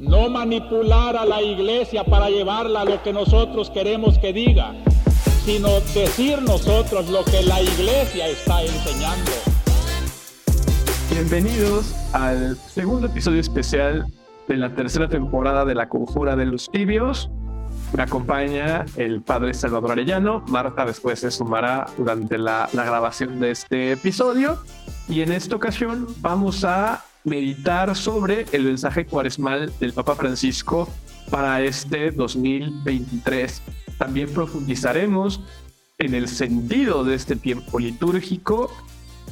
no manipular a la iglesia para llevarla a lo que nosotros queremos que diga, sino decir nosotros lo que la iglesia está enseñando. Bienvenidos al segundo episodio especial de la tercera temporada de La Conjura de los Tibios. Me acompaña el padre Salvador Arellano. Marta después se sumará durante la, la grabación de este episodio. Y en esta ocasión vamos a meditar sobre el mensaje cuaresmal del Papa Francisco para este 2023. También profundizaremos en el sentido de este tiempo litúrgico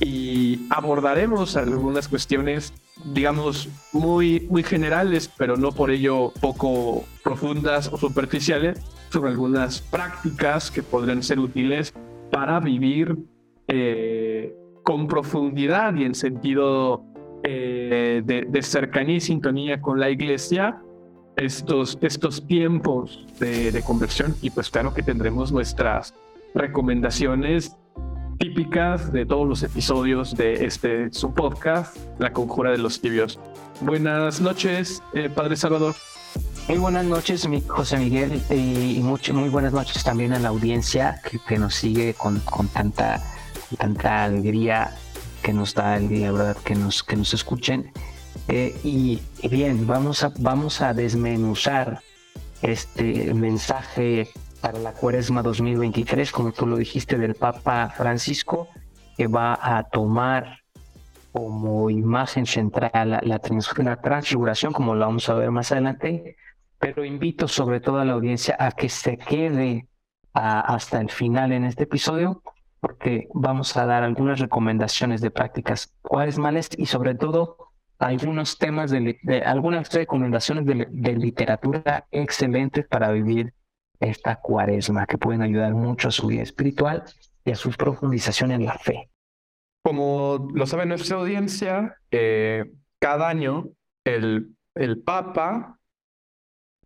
y abordaremos algunas cuestiones, digamos, muy, muy generales, pero no por ello poco profundas o superficiales, sobre algunas prácticas que podrían ser útiles para vivir eh, con profundidad y en sentido eh, de, cercanía y sintonía con la iglesia estos, estos tiempos de, conversión y pues claro que tendremos nuestras recomendaciones típicas de todos los episodios de este su podcast, La Conjura de los Tibios. Buenas noches, eh, Padre Salvador. Muy buenas noches, José Miguel, y muy buenas noches también a la audiencia que, nos sigue con, con tanta, tanta alegría que nos da el día, ¿verdad? Que nos, que nos escuchen. Eh, y, bien, vamos a, vamos a desmenuzar este mensaje para la Cuaresma 2023, como tú lo dijiste, del Papa Francisco, que va a tomar como imagen central la, la, transfiguración, como lo vamos a ver más adelante, pero invito sobre todo a la audiencia a que se quede hasta el final en este episodio, porque vamos a dar algunas recomendaciones de prácticas cuaresmales y sobre todo algunos temas de, algunas recomendaciones de, literatura excelentes para vivir esta cuaresma que pueden ayudar mucho a su vida espiritual y a su profundización en la fe. Como lo sabe nuestra audiencia, eh, cada año el, el Papa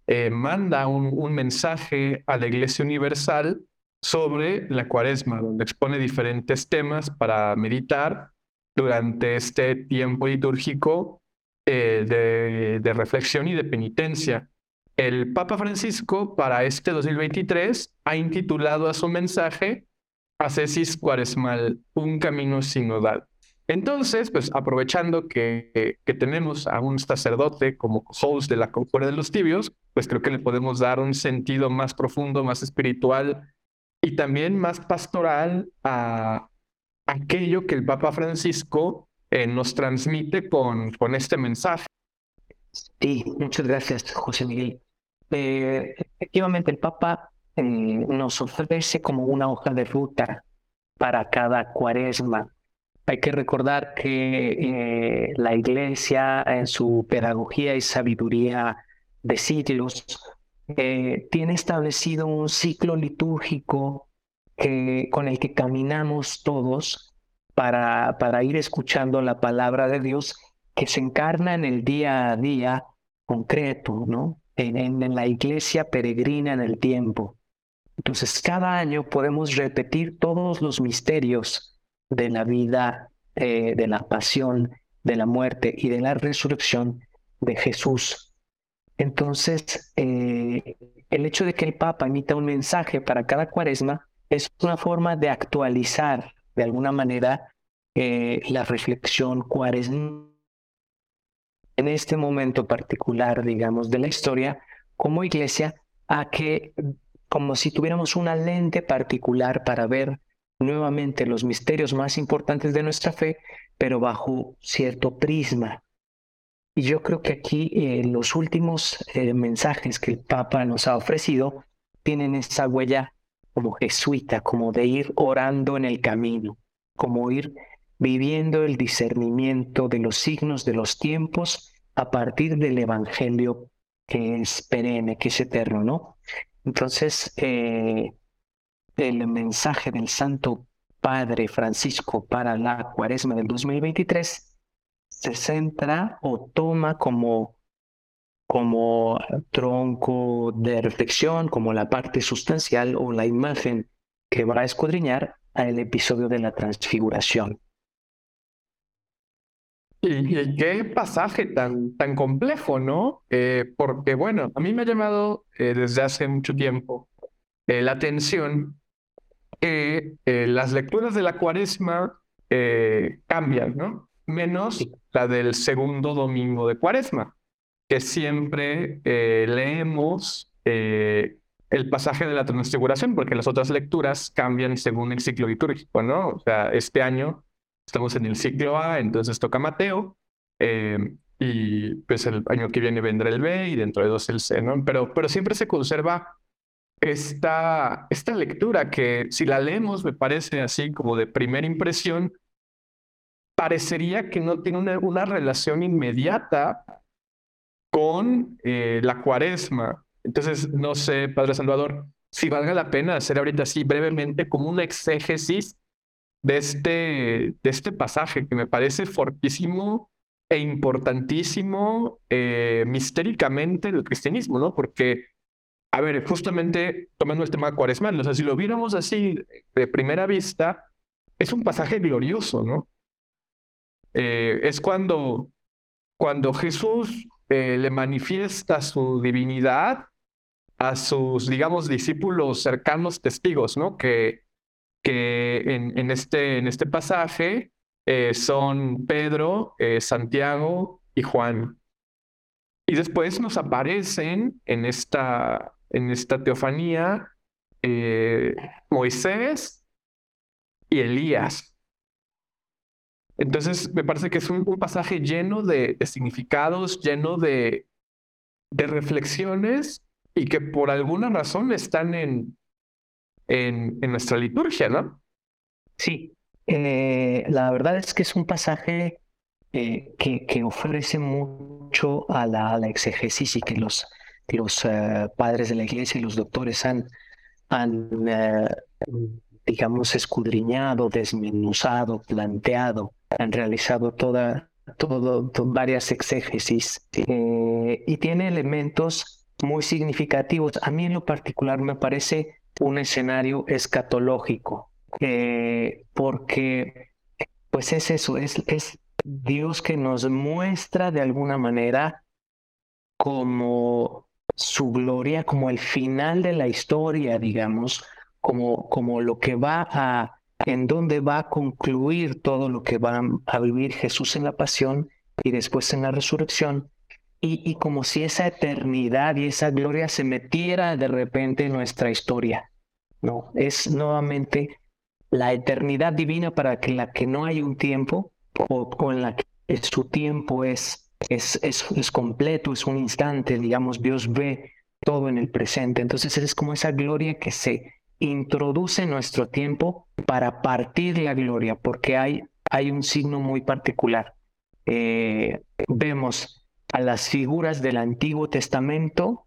eh, manda un, mensaje a la Iglesia Universal sobre la cuaresma, donde expone diferentes temas para meditar durante este tiempo litúrgico eh, de, reflexión y de penitencia. El Papa Francisco para este 2023 ha intitulado a su mensaje Ascesis Cuaresmal, un camino sinodal. Entonces, pues aprovechando que, que, tenemos a un sacerdote como host de la Conjura de los Tibios, pues creo que le podemos dar un sentido más profundo, más espiritual y también más pastoral a aquello que el Papa Francisco eh, nos transmite con, con este mensaje. Sí, muchas gracias, José Miguel. Eh, efectivamente, el Papa eh, nos ofrece como una hoja de ruta para cada cuaresma. Hay que recordar que la Iglesia, en su pedagogía y sabiduría de siglos, tiene establecido un ciclo litúrgico que, con el que caminamos todos para, para ir escuchando la palabra de Dios que se encarna en el día a día concreto, ¿no? En, en, la iglesia peregrina en el tiempo. Entonces, cada año podemos repetir todos los misterios de la vida, eh, de la pasión, de la muerte y de la resurrección de Jesús. Entonces, eh, el hecho de que el Papa emita un mensaje para cada cuaresma es una forma de actualizar de alguna manera eh, la reflexión cuaresma en este momento particular, digamos, de la historia, como iglesia, a que como si tuviéramos una lente particular para ver nuevamente los misterios más importantes de nuestra fe, pero bajo cierto prisma. Y yo creo que aquí eh, los últimos eh, mensajes que el Papa nos ha ofrecido tienen esa huella como jesuita, como de ir orando en el camino, como ir viviendo el discernimiento de los signos de los tiempos a partir del Evangelio que es perenne, que es eterno, ¿no? Entonces, eh, el mensaje del Santo Padre Francisco para la cuaresma del 2023 se centra o toma como, como tronco de reflexión, como la parte sustancial o la imagen que va a escudriñar al episodio de la transfiguración. Y, qué pasaje tan, tan complejo, ¿no? Eh, porque, bueno, a mí me ha llamado eh, desde hace mucho tiempo eh, la atención que las lecturas de la cuaresma cambian, ¿no? Menos la del segundo domingo de cuaresma, que siempre leemos el pasaje de la transfiguración, porque las otras lecturas cambian según el ciclo litúrgico, ¿no? O sea, este año estamos en el ciclo A, entonces toca Mateo, eh, y pues el año que viene vendrá el B y dentro de dos el C, ¿no? Pero, pero siempre se conserva esta, esta lectura que si la leemos me parece así como de primera impresión, parecería que no tiene una, una relación inmediata con eh, la cuaresma. Entonces, no sé, Padre Salvador, si valga la pena hacer ahorita así brevemente como una exégesis de este, de este pasaje que me parece fortísimo e importantísimo eh, mistéricamente del cristianismo, ¿no? Porque, a ver, justamente tomando el tema cuaresmal, o sea, si lo viéramos así de primera vista, es un pasaje glorioso, ¿no? Eh, es cuando, cuando Jesús eh, le manifiesta su divinidad a sus, digamos, discípulos cercanos testigos, ¿no? Que, que en, en, este, en este pasaje eh, son Pedro, Santiago y Juan. Y después nos aparecen en esta, en esta teofanía Moisés y Elías. Entonces, me parece que es un, pasaje lleno de, significados, lleno de, reflexiones y que por alguna razón están en, en, en nuestra liturgia, ¿no? Sí, eh, la verdad es que es un pasaje eh, que, que, ofrece mucho a la, a exegesis y que los, los uh, padres de la iglesia y los doctores han, han digamos, escudriñado, desmenuzado, planteado, han realizado toda, todo, varias exégesis y tiene elementos muy significativos. A mí en lo particular me parece un escenario escatológico, eh, porque pues es eso, es, es Dios que nos muestra de alguna manera como su gloria, como el final de la historia, digamos, como, como lo que va a, en donde va a concluir todo lo que va a vivir Jesús en la pasión y después en la resurrección. Y, como si esa eternidad y esa gloria se metiera de repente en nuestra historia. No, es nuevamente la eternidad divina para que la que no hay un tiempo o, en la que su tiempo es, es, es, completo, es un instante, digamos, Dios ve todo en el presente. Entonces es como esa gloria que se introduce nuestro tiempo para partir la gloria, porque hay, hay un signo muy particular. Eh, vemos a las figuras del Antiguo Testamento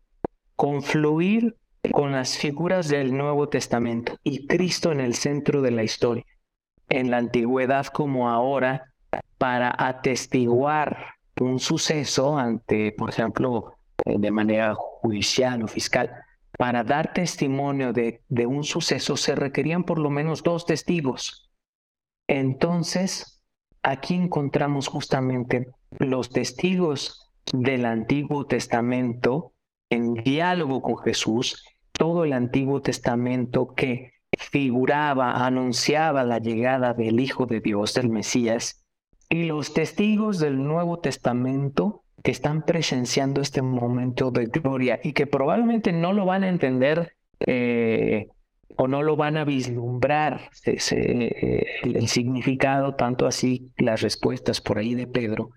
confluir con las figuras del Nuevo Testamento y Cristo en el centro de la historia, en la antigüedad como ahora, para atestiguar un suceso ante, por ejemplo, eh, de manera judicial o fiscal, para dar testimonio de, un suceso se requerían por lo menos dos testigos. Entonces, aquí encontramos justamente los testigos del Antiguo Testamento en diálogo con Jesús todo el Antiguo Testamento que figuraba, anunciaba la llegada del Hijo de Dios, del Mesías, y los testigos del Nuevo Testamento que están presenciando este momento de gloria y que probablemente no lo van a entender eh, o no lo van a vislumbrar eh, el significado, tanto así las respuestas por ahí de Pedro,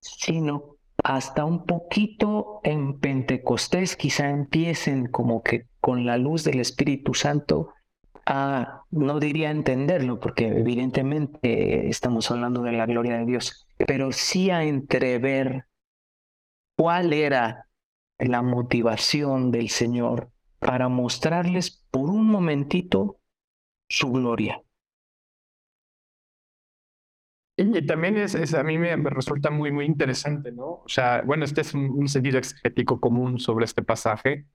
sino hasta un poquito en Pentecostés quizá empiecen como que con la luz del Espíritu Santo a, no diría entenderlo, porque evidentemente estamos hablando de la gloria de Dios, pero sí a entrever cuál era la motivación del Señor para mostrarles por un momentito su gloria. Y también es, a mí me, resulta muy, muy interesante, ¿no? O sea, bueno, este es un, sentido exegético común sobre este pasaje,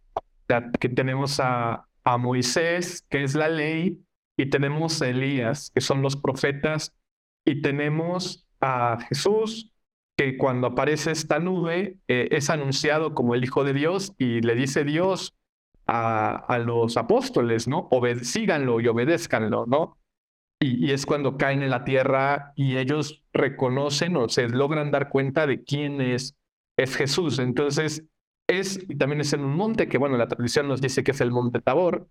que tenemos a, a Moisés, que es la ley, y tenemos a Elías, que son los profetas, y tenemos a Jesús que cuando aparece esta nube eh, es anunciado como el Hijo de Dios y le dice Dios a, los apóstoles, ¿no? síganlo y obedézcanlo, ¿no? Y, y, es cuando caen en la tierra y ellos reconocen o se logran dar cuenta de quién es, es Jesús. Entonces, es, y también es en un monte que, bueno, la tradición nos dice que es el monte Tabor.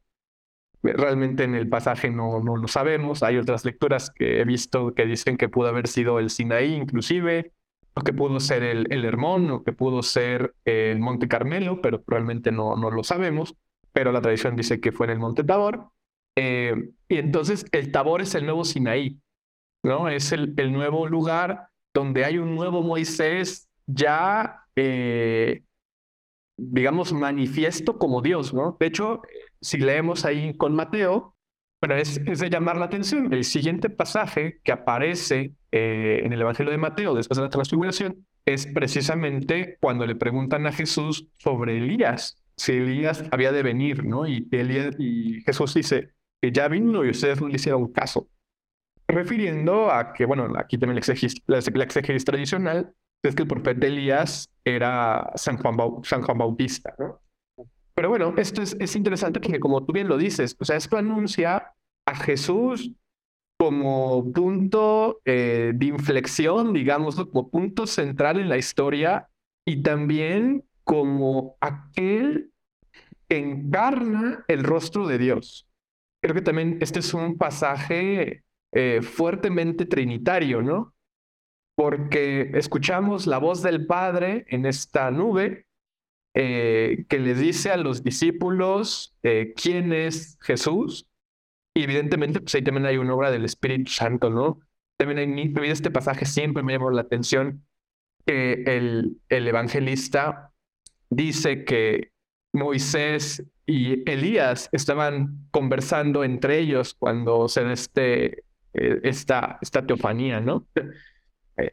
Realmente en el pasaje no, no lo sabemos. Hay otras lecturas que he visto que dicen que pudo haber sido el Sinaí, inclusive, o que pudo ser el, el Hermón, o que pudo ser el Monte Carmelo, pero realmente no, no lo sabemos. Pero la tradición dice que fue en el Monte Tabor. Eh, y entonces el Tabor es el nuevo Sinaí, ¿no? Es el, el nuevo lugar donde hay un nuevo Moisés ya, eh, digamos, manifiesto como Dios, ¿no? De hecho, si leemos ahí con Mateo, pero es, es de llamar la atención. El siguiente pasaje que aparece eh, en el Evangelio de Mateo después de la transfiguración es precisamente cuando le preguntan a Jesús sobre Elías, si Elías había de venir, ¿no? Y, Elías, y Jesús dice que ya vino y ustedes no le hicieron caso. Refiriendo a que, bueno, aquí también la exégesis, tradicional es que el profeta Elías era San Juan, San Juan Bautista, ¿no? Pero bueno, esto es, es interesante porque como tú bien lo dices, o sea, esto anuncia a Jesús como punto eh, de inflexión, digamos, como punto central en la historia y también como aquel que encarna el rostro de Dios. Creo que también este es un pasaje eh, fuertemente trinitario, ¿no? Porque escuchamos la voz del Padre en esta nube eh, que le dice a los discípulos quién es Jesús y evidentemente, pues ahí también hay una obra del Espíritu Santo, ¿no? También hay, este pasaje siempre me llamó la atención que el, el evangelista dice que Moisés y Elías estaban conversando entre ellos cuando se este, eh, esta, esta teofanía, ¿no? Eh,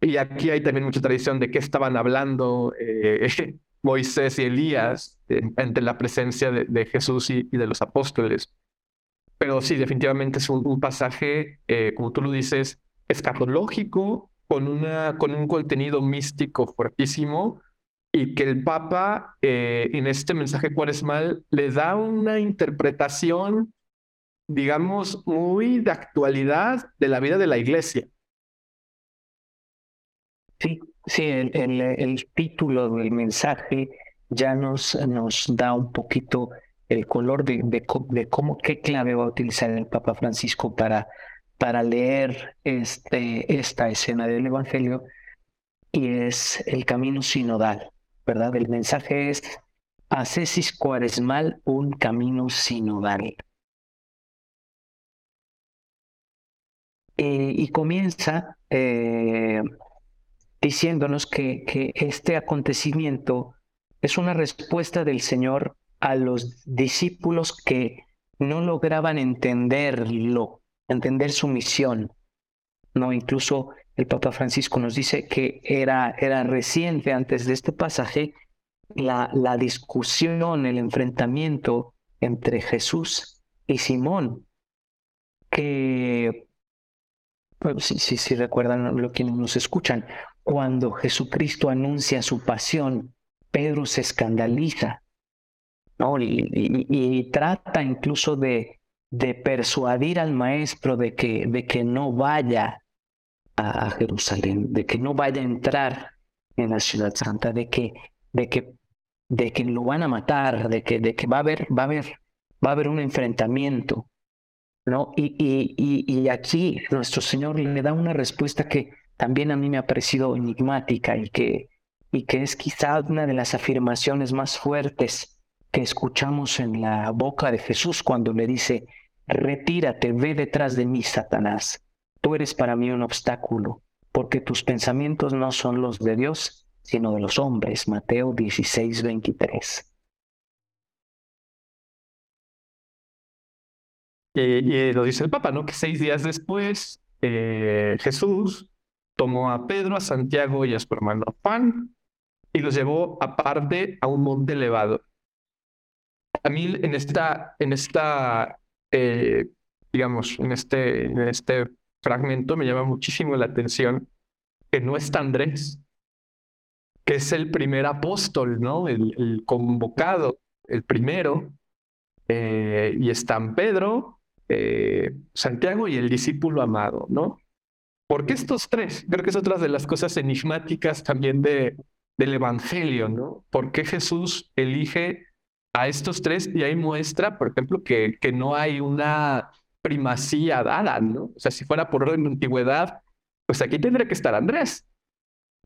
y aquí hay también mucha tradición de que estaban hablando eh, Moisés y Elías ante la presencia de, Jesús y, de los apóstoles. Pero sí, definitivamente es un, pasaje, eh, como tú lo dices, escatológico, con, una, con un contenido místico fuertísimo, y que el Papa eh, en este mensaje cuaresmal le da una interpretación, digamos, muy de actualidad de la vida de la Iglesia. Sí, sí, el, el, título del mensaje ya nos, nos da un poquito el color de, de, cómo, qué clave va a utilizar el Papa Francisco para, para leer este, esta escena del Evangelio, y es el camino sinodal, ¿verdad? El mensaje es Ascesis Cuaresmal, un camino sinodal. Eh, y comienza eh, diciéndonos que, que este acontecimiento es una respuesta del Señor a los discípulos que no lograban entenderlo, entender su misión. No, incluso el Papa Francisco nos dice que era, era reciente antes de este pasaje la, la discusión, el enfrentamiento entre Jesús y Simón, que, si, si, si recuerdan lo que nos escuchan, cuando Jesucristo anuncia su pasión, Pedro se escandaliza ¿no? Y, trata incluso de, persuadir al maestro de que, no vaya a Jerusalén, de que no vaya a entrar en la ciudad santa, de que, de que, de que lo van a matar, de que, de que va a haber, va a haber, va a haber un enfrentamiento. ¿no? Y, aquí nuestro Señor le da una respuesta que también a mí me ha parecido enigmática y que, y que es quizá una de las afirmaciones más fuertes que escuchamos en la boca de Jesús cuando le dice, retírate, ve detrás de mí, Satanás. Tú eres para mí un obstáculo, porque tus pensamientos no son los de Dios, sino de los hombres. Mateo 16, 23. Y, lo dice el Papa, ¿no? Que seis días después eh, Jesús tomó a Pedro, a Santiago y a su hermano Juan y los llevó aparte a un monte elevado a mí en esta, en esta eh, digamos, en este, en este fragmento me llama muchísimo la atención que no está Andrés, que es el primer apóstol, ¿no? El, convocado, el primero, eh, y están Pedro, eh, Santiago y el discípulo amado, ¿no? ¿Por qué estos tres? Creo que es otra de las cosas enigmáticas también de, del Evangelio, ¿no? ¿Por qué Jesús elige a estos tres y ahí muestra, por ejemplo, que, que no hay una primacía dada, ¿no? O sea, si fuera por orden de antigüedad, pues aquí tendría que estar Andrés,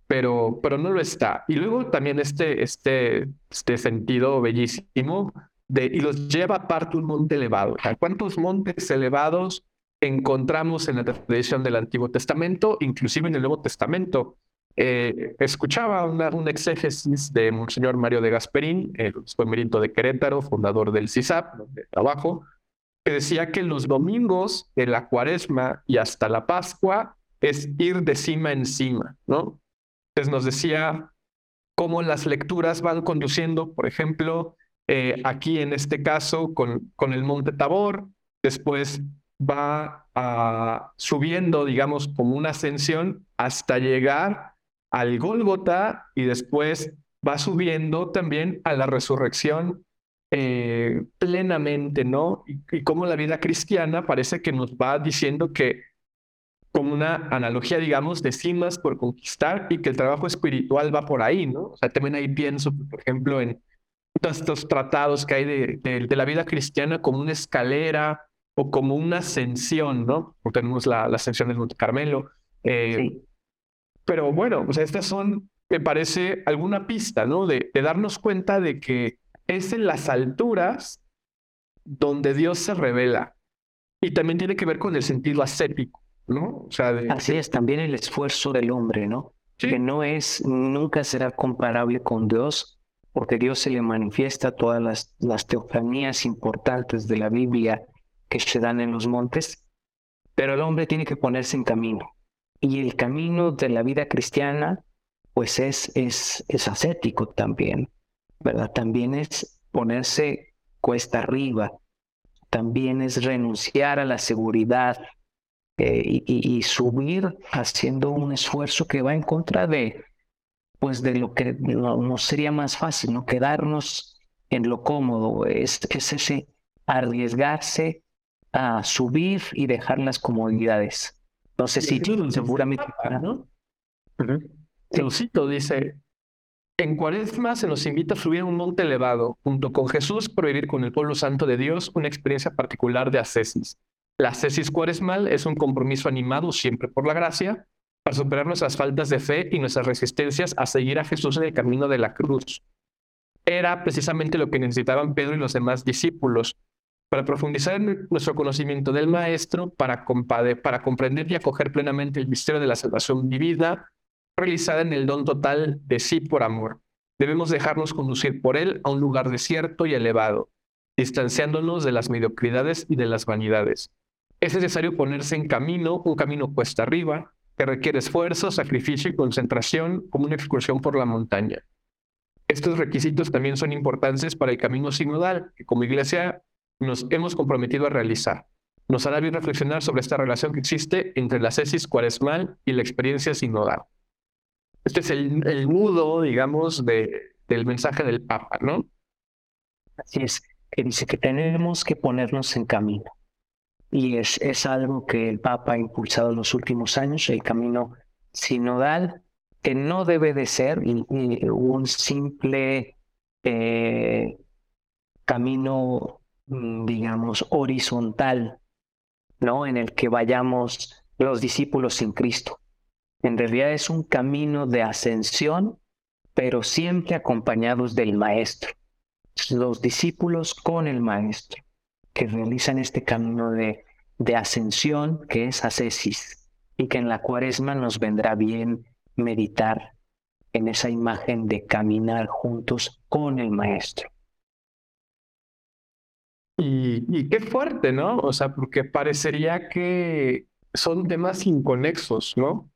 pero, pero no lo está. Y luego también este, este, este sentido bellísimo de, y los lleva aparte un monte elevado. ¿Cuántos montes elevados encontramos en la tradición del Antiguo Testamento, inclusive en el Nuevo Testamento? Eh, escuchaba una, un exégesis de Monseñor Mario de Gasperín, el merito de Querétaro, fundador del CISAP, donde trabajo, que decía que los domingos de la cuaresma y hasta la Pascua es ir de cima en cima, ¿no? Entonces nos decía cómo las lecturas van conduciendo, por ejemplo, eh, aquí en este caso con, con el Monte Tabor, después va ah, subiendo, digamos, como una ascensión hasta llegar al Gólgota y después va subiendo también a la resurrección eh, plenamente, ¿no? Y, cómo la vida cristiana parece que nos va diciendo que como una analogía, digamos, de cimas por conquistar y que el trabajo espiritual va por ahí, ¿no? O sea, también ahí pienso, por ejemplo, en todos estos tratados que hay de, la vida cristiana como una escalera o como una ascensión, ¿no? Porque tenemos la, la ascensión del Monte Carmelo. Eh, sí. Pero bueno, o sea, estas son, me parece, alguna pista, ¿no? De, de darnos cuenta de que es en las alturas donde Dios se revela. Y también tiene que ver con el sentido ascético. ¿no? O sea, Así es, también el esfuerzo del hombre, ¿no? Que no es, nunca será comparable con Dios, porque Dios se le manifiesta todas las, las teofanías importantes de la Biblia que se dan en los montes, pero el hombre tiene que ponerse en camino. Y el camino de la vida cristiana, pues es, es, es ascético también, ¿verdad? También es ponerse cuesta arriba, también es renunciar a la seguridad, eh, y, subir haciendo un esfuerzo que va en contra de, pues de lo que no, sería más fácil, ¿no? Quedarnos en lo cómodo, es, es ese arriesgarse a subir y dejar las comodidades. Entonces, sí, seguramente... ¿no? Teosito dice, en cuaresma se nos invita a subir a un monte elevado, junto con Jesús, para vivir con el pueblo santo de Dios una experiencia particular de ascesis. La cesis cuaresmal es un compromiso animado siempre por la gracia para superar nuestras faltas de fe y nuestras resistencias a seguir a Jesús en el camino de la cruz. Era precisamente lo que necesitaban Pedro y los demás discípulos para profundizar en nuestro conocimiento del Maestro, para, para comprender y acoger plenamente el misterio de la salvación vivida, realizada en el don total de sí por amor. Debemos dejarnos conducir por Él a un lugar desierto y elevado, distanciándonos de las mediocridades y de las vanidades es necesario ponerse en camino, un camino cuesta arriba, que requiere esfuerzo, sacrificio y concentración, como una excursión por la montaña. Estos requisitos también son importantes para el camino sinodal, que como iglesia nos hemos comprometido a realizar. Nos hará bien reflexionar sobre esta relación que existe entre la cesis cuaresmal y la experiencia sinodal. Este es el, el nudo, digamos, de, del mensaje del Papa, ¿no? Así es, que dice que tenemos que ponernos en camino y es, es algo que el Papa ha impulsado en los últimos años, el camino sinodal, que no debe de ser un simple eh, camino, digamos, horizontal, ¿no? En el que vayamos los discípulos sin Cristo. En realidad es un camino de ascensión, pero siempre acompañados del Maestro. Los discípulos con el Maestro que realizan este camino de, de ascensión que es ascesis y que en la cuaresma nos vendrá bien meditar en esa imagen de caminar juntos con el maestro. Y, qué fuerte, ¿no? O sea, porque parecería que son temas inconexos, ¿no?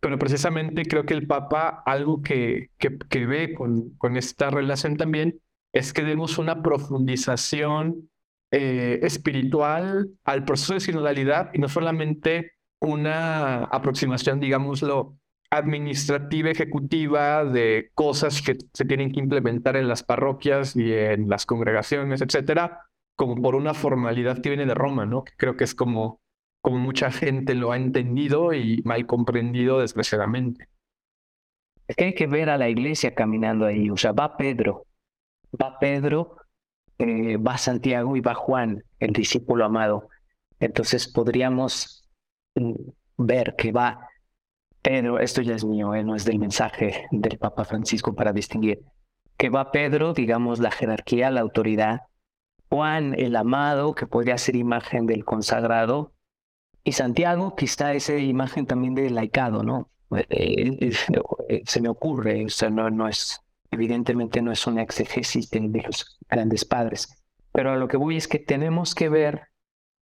Pero precisamente creo que el Papa algo que, que, que ve con, con esta relación también es que demos una profundización eh, espiritual al proceso de sinodalidad y no solamente una aproximación, digámoslo, administrativa, ejecutiva de cosas que se tienen que implementar en las parroquias y en las congregaciones, etcétera, como por una formalidad que viene de Roma, ¿no? Que creo que es como, como mucha gente lo ha entendido y mal comprendido desgraciadamente. Es que hay que ver a la iglesia caminando ahí, o sea, va Pedro, va Pedro, eh, va Santiago y va Juan, el discípulo amado. Entonces podríamos mm, ver que va Pedro, esto ya es mío, eh, no es del mensaje del Papa Francisco para distinguir, que va Pedro, digamos, la jerarquía, la autoridad, Juan, el amado, que podría ser imagen del consagrado, y Santiago, quizá esa imagen también del laicado, ¿no? Eh, eh, se me ocurre, o sea, no, no es, evidentemente no es una exégesis de, los grandes padres, pero a lo que voy es que tenemos que ver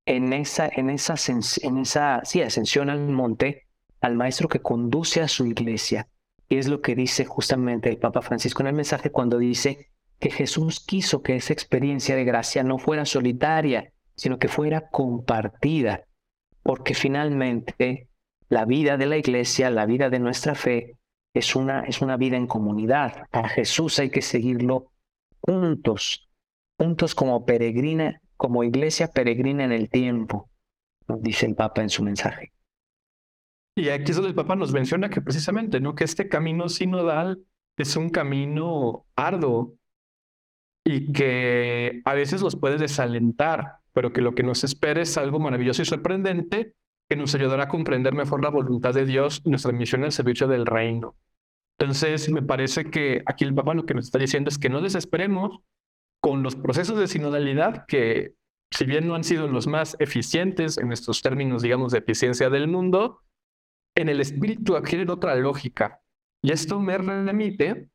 en esa, en esa, ascensión al monte, al maestro que conduce a su iglesia. Y es lo que dice justamente el Papa Francisco en el mensaje cuando dice que Jesús quiso que esa experiencia de gracia no fuera solitaria, sino que fuera compartida, porque finalmente la vida de la iglesia, la vida de nuestra fe, es una, es una vida en comunidad. A Jesús hay que seguirlo juntos, juntos como peregrina, como iglesia peregrina en el tiempo, dice el Papa en su mensaje. Y aquí es donde el Papa nos menciona que precisamente, ¿no? Que este camino sinodal es un camino arduo y que a veces los puede desalentar, pero que lo que nos espera es algo maravilloso y sorprendente que nos ayudará a comprender mejor la voluntad de Dios y nuestra misión al servicio del reino. Entonces, me parece que aquí el Papa lo que nos está diciendo es que no desesperemos con los procesos de sinodalidad que, si bien no han sido los más eficientes en estos términos, digamos, de eficiencia del mundo, en el espíritu adquieren otra lógica. Y esto me remite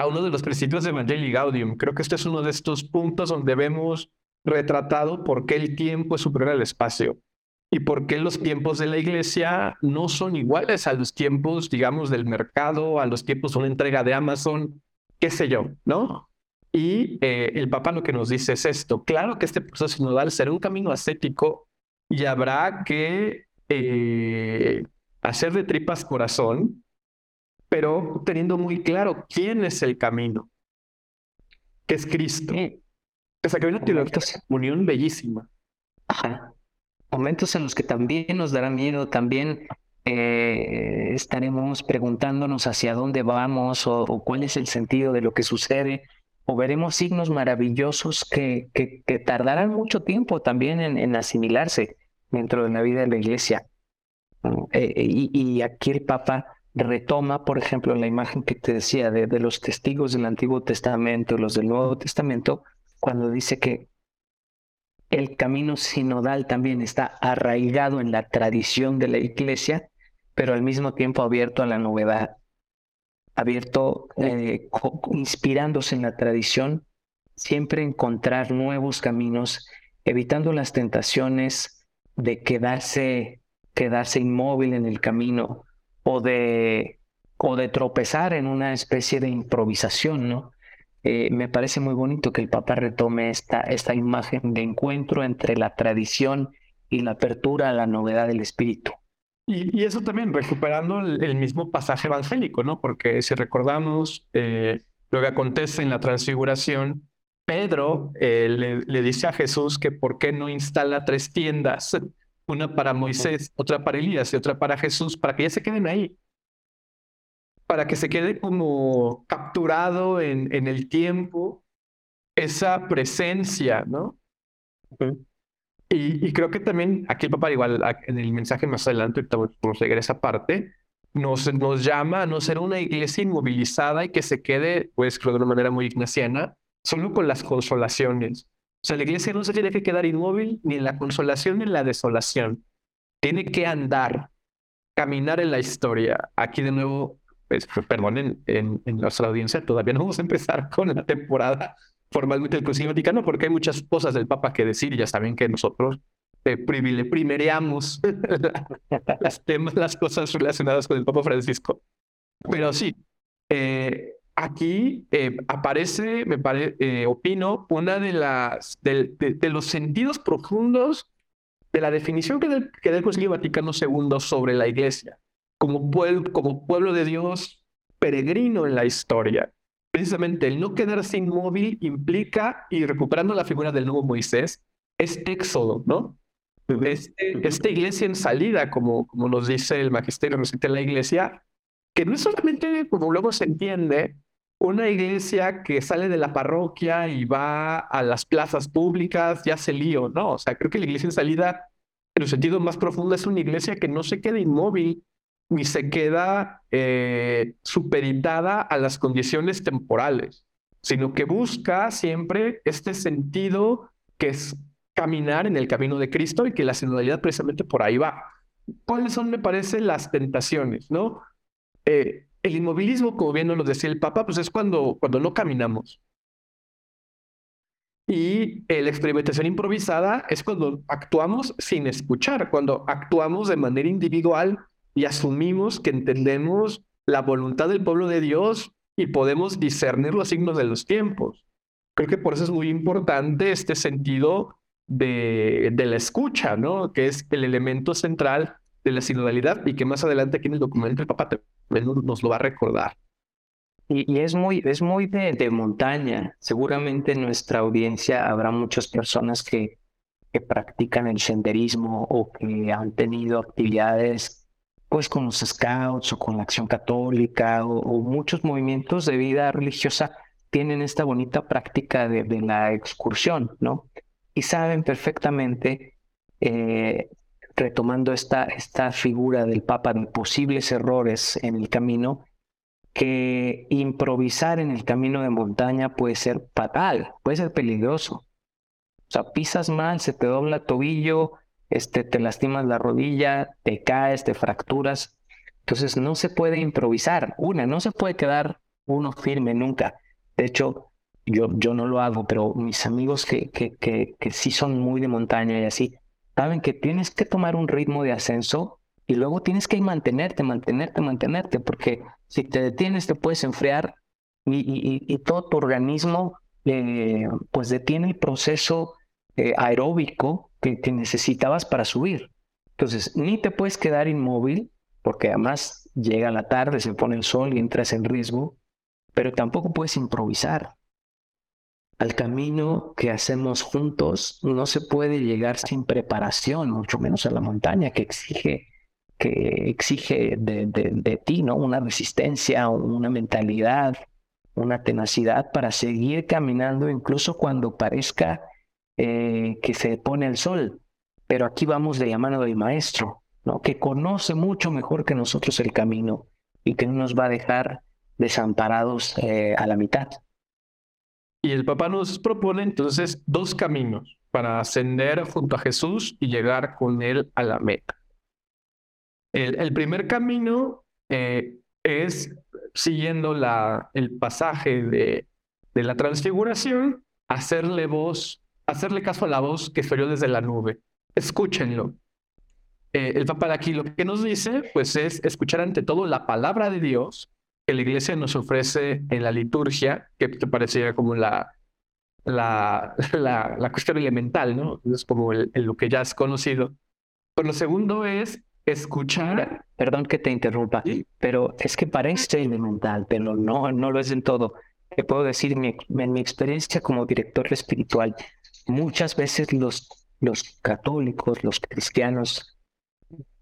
a uno de los principios de Evangelii Gaudium. Creo que este es uno de estos puntos donde vemos retratado por qué el tiempo es superior al espacio y por qué los tiempos de la iglesia no son iguales a los tiempos, digamos, del mercado, a los tiempos de una entrega de Amazon, qué sé yo, ¿no? Y eh, el Papa lo que nos dice es esto. Claro que este proceso sinodal será un camino ascético y habrá que eh, hacer de tripas corazón, pero teniendo muy claro quién es el camino, que es Cristo. O sea, que hay una teología unión bellísima. Ajá momentos en los que también nos dará miedo, también eh, estaremos preguntándonos hacia dónde vamos o, cuál es el sentido de lo que sucede, o veremos signos maravillosos que, que, tardarán mucho tiempo también en, asimilarse dentro de la vida de la iglesia. Eh, y, aquí el Papa retoma, por ejemplo, la imagen que te decía de, los testigos del Antiguo Testamento, los del Nuevo Testamento, cuando dice que el camino sinodal también está arraigado en la tradición de la iglesia, pero al mismo tiempo abierto a la novedad, abierto, eh, inspirándose en la tradición, siempre encontrar nuevos caminos, evitando las tentaciones de quedarse, quedarse inmóvil en el camino o de, o de tropezar en una especie de improvisación, ¿no? Eh, me parece muy bonito que el Papa retome esta, esta imagen de encuentro entre la tradición y la apertura a la novedad del espíritu. Y, eso también recuperando el, mismo pasaje evangélico, ¿no? Porque si recordamos eh, lo que acontece en la transfiguración, Pedro eh, le, le, dice a Jesús que por qué no instala tres tiendas, una para Moisés, otra para Elías y otra para Jesús, para que ya se queden ahí para que se quede como capturado en, en el tiempo esa presencia, ¿no? y, y, creo que también aquí el papá, igual en el mensaje más adelante, vamos a llegar a esa parte, nos, nos llama a no ser una iglesia inmovilizada y que se quede, pues creo de una manera muy ignaciana, solo con las consolaciones. O sea, la iglesia no se tiene que quedar inmóvil ni en la consolación ni en la desolación. Tiene que andar, caminar en la historia. Aquí de nuevo pues, perdonen, en, en, nuestra audiencia todavía no vamos a empezar con la temporada formalmente del Concilio Vaticano porque hay muchas cosas del Papa que decir ya saben que nosotros eh, primereamos las temas, las cosas relacionadas con el Papa Francisco. Pero sí, eh, aquí eh, aparece, me eh, opino, una de las de, de, los sentidos profundos de la definición que, del, que Concilio Vaticano II sobre la iglesia, como, pueblo, como pueblo de Dios peregrino en la historia. Precisamente el no quedarse inmóvil implica, y recuperando la figura del nuevo Moisés, es éxodo, ¿no? Este, esta iglesia en salida, como, como nos dice el magisterio reciente de la iglesia, que no es solamente, como luego se entiende, una iglesia que sale de la parroquia y va a las plazas públicas, ya se lío, ¿no? O sea, creo que la iglesia en salida, en un sentido más profundo, es una iglesia que no se queda inmóvil ni se queda eh, superitada a las condiciones temporales, sino que busca siempre este sentido que es caminar en el camino de Cristo y que la sinodalidad precisamente por ahí va. ¿Cuáles son, me parece, las tentaciones, no? Eh, el inmovilismo, como bien nos decía el Papa, pues es cuando, cuando no caminamos. Y la experimentación improvisada es cuando actuamos sin escuchar, cuando actuamos de manera individual y asumimos que entendemos la voluntad del pueblo de Dios y podemos discernir los signos de los tiempos. Creo que por eso es muy importante este sentido de, de la escucha, ¿no? Que es el elemento central de la sinodalidad y que más adelante aquí en el documento el Papa nos lo va a recordar. Y, es muy, es muy de, de, montaña. Seguramente en nuestra audiencia habrá muchas personas que, que practican el senderismo o que han tenido actividades pues con los scouts o con la acción católica o, muchos movimientos de vida religiosa tienen esta bonita práctica de, de la excursión, ¿no? Y saben perfectamente eh, retomando esta, esta figura del Papa de posibles errores en el camino, que improvisar en el camino de montaña puede ser fatal, puede ser peligroso. O sea, pisas mal, se te dobla el tobillo, este, te lastimas la rodilla, te caes, te fracturas. Entonces no se puede improvisar. Una, no se puede quedar uno firme nunca. De hecho, yo, yo no lo hago, pero mis amigos que, que, que, que sí son muy de montaña y así, saben que tienes que tomar un ritmo de ascenso y luego tienes que mantenerte, mantenerte, mantenerte, porque si te detienes te puedes enfriar y, todo tu organismo eh, pues detiene el proceso eh, aeróbico que, que necesitabas para subir. Entonces, ni te puedes quedar inmóvil, porque además llega la tarde, se pone el sol y entras en riesgo, pero tampoco puedes improvisar al camino que hacemos juntos no se puede llegar sin preparación, mucho menos a la montaña que exige que exige de, de, ti, ¿no? Una resistencia, una mentalidad, una tenacidad para seguir caminando incluso cuando parezca eh, que se pone el sol. Pero aquí vamos de la mano del maestro, ¿no? Que conoce mucho mejor que nosotros el camino y que no nos va a dejar desamparados eh, a la mitad. Y el Papa nos propone entonces dos caminos para ascender junto a Jesús y llegar con él a la meta. El, primer camino eh, es siguiendo el pasaje de, de la transfiguración, hacerle voz, hacerle caso a la voz que salió desde la nube. Escúchenlo. Eh, el Papa de aquí lo que nos dice, pues es escuchar ante todo la palabra de Dios la iglesia nos ofrece en la liturgia, que te parecería como la, la, la, cuestión elemental, ¿no? Es como el, lo que ya has conocido. Pero lo segundo es escuchar. Perdón que te interrumpa, pero es que parece elemental, pero no, no lo es en todo. Te puedo decir, en mi experiencia como director espiritual, muchas veces los, los católicos, los cristianos,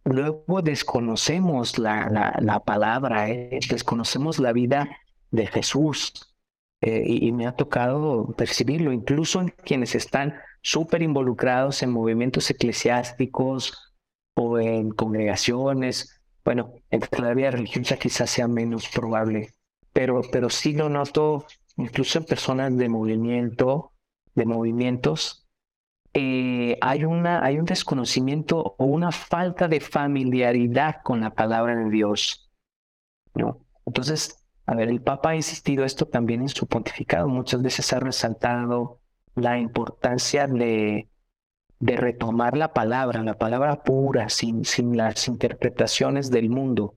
luego desconocemos la, la, palabra, eh, desconocemos la vida de Jesús. Eh, y, me ha tocado percibirlo, incluso en quienes están súper involucrados en movimientos eclesiásticos o en congregaciones. Bueno, en la vida religiosa quizás sea menos probable, pero, pero sí lo noto incluso en personas de movimiento, de movimientos eh, hay, una, hay un desconocimiento o una falta de familiaridad con la palabra de Dios. ¿no? Entonces, a ver, el Papa ha insistido esto también en su pontificado. Muchas veces ha resaltado la importancia de, de retomar la palabra, la palabra pura, sin, sin las interpretaciones del mundo.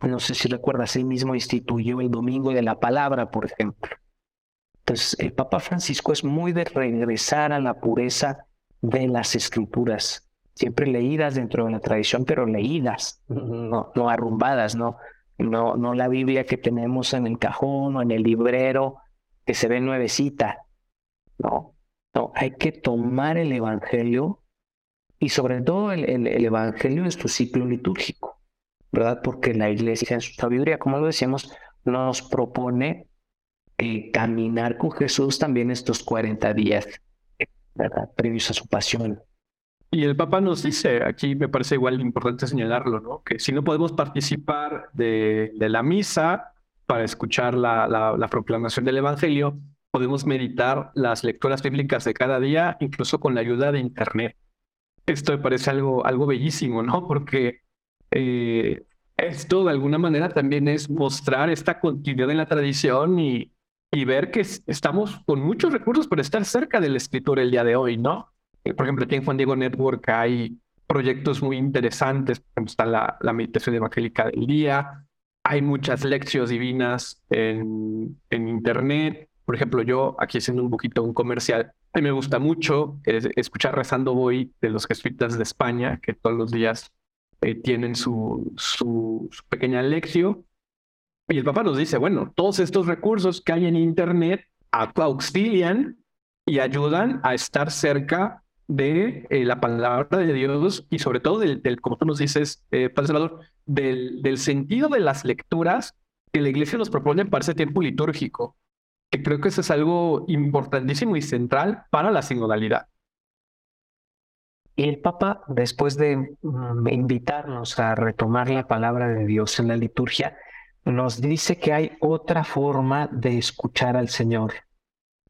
No sé si recuerdas, él mismo instituyó el Domingo de la Palabra, por ejemplo. Entonces, el Papa Francisco es muy de regresar a la pureza de las escrituras, siempre leídas dentro de la tradición, pero leídas, no, no arrumbadas, no, no, no la Biblia que tenemos en el cajón o en el librero que se ve nuevecita. No, no, hay que tomar el Evangelio y sobre todo el, el, Evangelio en su ciclo litúrgico, ¿verdad? Porque la iglesia en su sabiduría, como lo decíamos, nos propone eh, caminar con Jesús también estos 40 días, ¿verdad? Previos a su pasión. Y el Papa nos dice, aquí me parece igual importante señalarlo, ¿no? Que si no podemos participar de, la misa para escuchar la, la, proclamación del Evangelio, podemos meditar las lecturas bíblicas de cada día, incluso con la ayuda de Internet. Esto me parece algo, algo bellísimo, ¿no? Porque eh, esto de alguna manera también es mostrar esta continuidad en la tradición y, y ver que estamos con muchos recursos para estar cerca del escritor el día de hoy, ¿no? Eh, por ejemplo, aquí en Juan Diego Network hay proyectos muy interesantes, está la, la meditación evangélica del día, hay muchas lecciones divinas en, en Internet. Por ejemplo, yo aquí haciendo un poquito un comercial, a mí me gusta mucho escuchar Rezando Voy de los jesuitas de España, que todos los días eh, tienen su, su, su pequeña lección. Y el Papa nos dice, bueno, todos estos recursos que hay en Internet auxilian y ayudan a estar cerca de eh, la palabra de Dios y sobre todo del, como tú nos dices, eh, Padre Salvador, del, del sentido de las lecturas que la iglesia nos propone para ese tiempo litúrgico, que creo que eso es algo importantísimo y central para la sinodalidad. Y el Papa, después de mm, invitarnos a retomar la palabra de Dios en la liturgia, nos dice que hay otra forma de escuchar al Señor.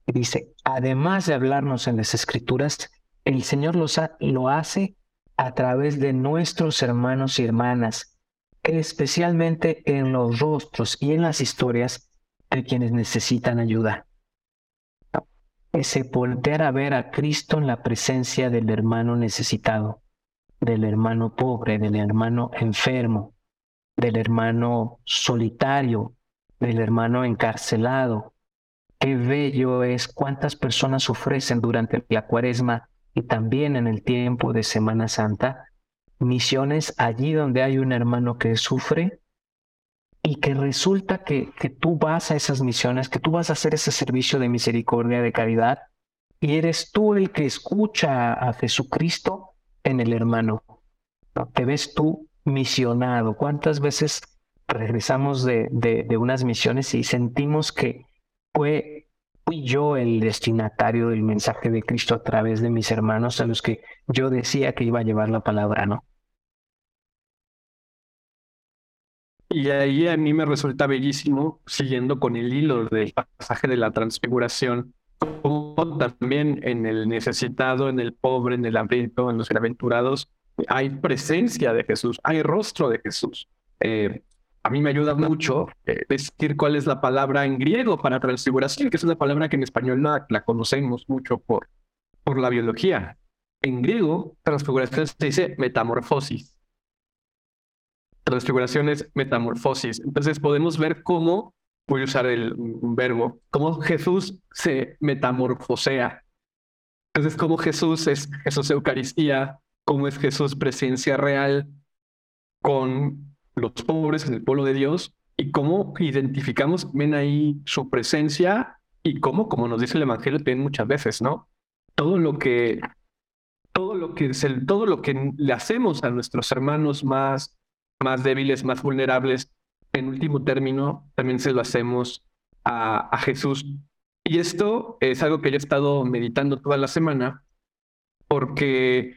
Dice, además de hablarnos en las escrituras, el Señor lo hace a través de nuestros hermanos y hermanas, especialmente en los rostros y en las historias de quienes necesitan ayuda. Ese voltear a ver a Cristo en la presencia del hermano necesitado, del hermano pobre, del hermano enfermo, del hermano solitario, del hermano encarcelado. Qué bello es cuántas personas ofrecen durante la cuaresma y también en el tiempo de Semana Santa, misiones allí donde hay un hermano que sufre y que resulta que, que tú vas a esas misiones, que tú vas a hacer ese servicio de misericordia, de caridad, y eres tú el que escucha a Jesucristo en el hermano. Te ves tú misionado. ¿Cuántas veces regresamos de, de, unas misiones y sentimos que fue fui yo el destinatario del mensaje de Cristo a través de mis hermanos a los que yo decía que iba a llevar la palabra, ¿no? Y ahí a mí me resulta bellísimo, siguiendo con el hilo del pasaje de la transfiguración, como también en el necesitado, en el pobre, en el hambriento, en los bienaventurados, hay presencia de Jesús, hay rostro de Jesús. Eh, a mí me ayuda mucho eh, decir cuál es la palabra en griego para transfiguración, que es una palabra que en español no la conocemos mucho por, por la biología. En griego, transfiguración se dice metamorfosis. Transfiguración es metamorfosis. Entonces podemos ver cómo, voy a usar el verbo, cómo Jesús se metamorfosea. Entonces, cómo Jesús es Jesús Eucaristía, cómo es Jesús presencia real con los pobres en el pueblo de Dios y cómo identificamos ven ahí su presencia y cómo, como nos dice el Evangelio también muchas veces, ¿no? Todo lo que, todo lo que, es el, todo lo que le hacemos a nuestros hermanos más, más débiles, más vulnerables, en último término, también se lo hacemos a, a Jesús. Y esto es algo que yo he estado meditando toda la semana, porque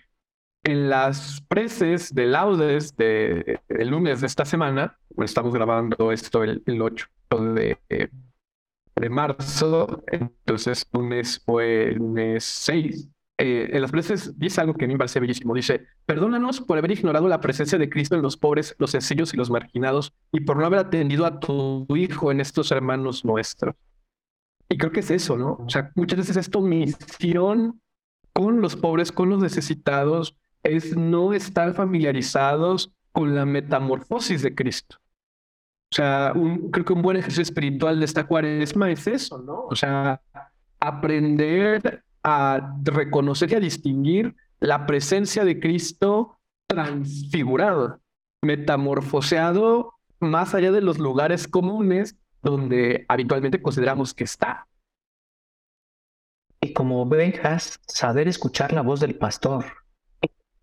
en las preces de laudes de, el lunes de esta semana, estamos grabando esto el, 8 de, de, marzo, entonces lunes fue lunes 6. Eh, en las preces dice algo que a mí me parece bellísimo. Dice, perdónanos por haber ignorado la presencia de Cristo en los pobres, los sencillos y los marginados, y por no haber atendido a tu hijo en estos hermanos nuestros. Y creo que es eso, ¿no? O sea, muchas veces es tu misión con los pobres, con los necesitados, es no estar familiarizados con la metamorfosis de Cristo. O sea, creo que un buen ejercicio espiritual de esta cuaresma es eso, ¿no? O sea, aprender a reconocer y a distinguir la presencia de Cristo transfigurado, metamorfoseado más allá de los lugares comunes donde habitualmente consideramos que está. Y como ovejas, saber escuchar la voz del pastor.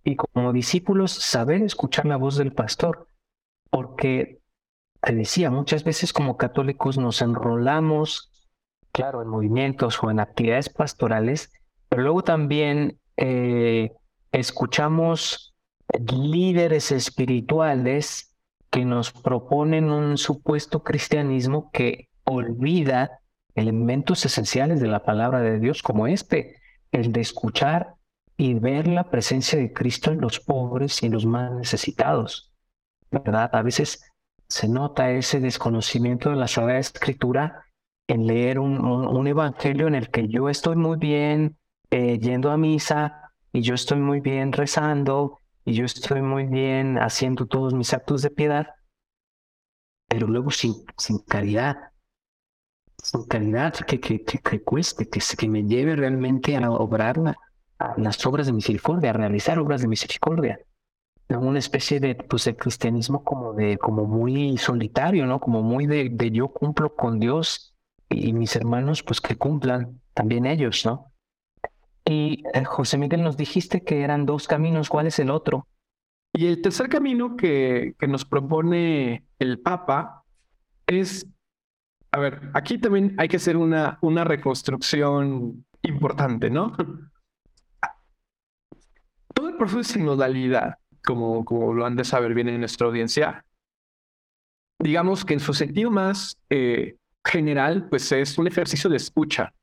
Y como discípulos, saber escuchar la voz del pastor. Porque, te decía, muchas veces como católicos nos enrolamos, claro, en movimientos o en actividades pastorales, pero luego también eh, escuchamos líderes espirituales que nos proponen un supuesto cristianismo que olvida elementos esenciales de la palabra de Dios como este, el de escuchar y ver la presencia de Cristo en los pobres y los más necesitados. ¿Verdad? A veces se nota ese desconocimiento de la Sagrada Escritura en leer un, evangelio en el que yo estoy muy bien eh, yendo a misa y yo estoy muy bien rezando y yo estoy muy bien haciendo todos mis actos de piedad, pero luego sin, sin caridad, sin caridad que, que, que, cueste, que, que me lleve realmente a obrar a las obras de misericordia, a realizar obras de misericordia. Una especie de, pues, de cristianismo como, de, como muy solitario, ¿no? Como muy de, de yo cumplo con Dios y mis hermanos, pues que cumplan también ellos, ¿no? Y eh, José Miguel, nos dijiste que eran dos caminos, ¿cuál es el otro? Y el tercer camino que, que nos propone el Papa es, a ver, aquí también hay que hacer una, una reconstrucción importante, ¿no? Todo el proceso de sinodalidad, como, lo han de saber bien en nuestra audiencia, digamos que en su sentido más eh, general, pues es un ejercicio de escucha.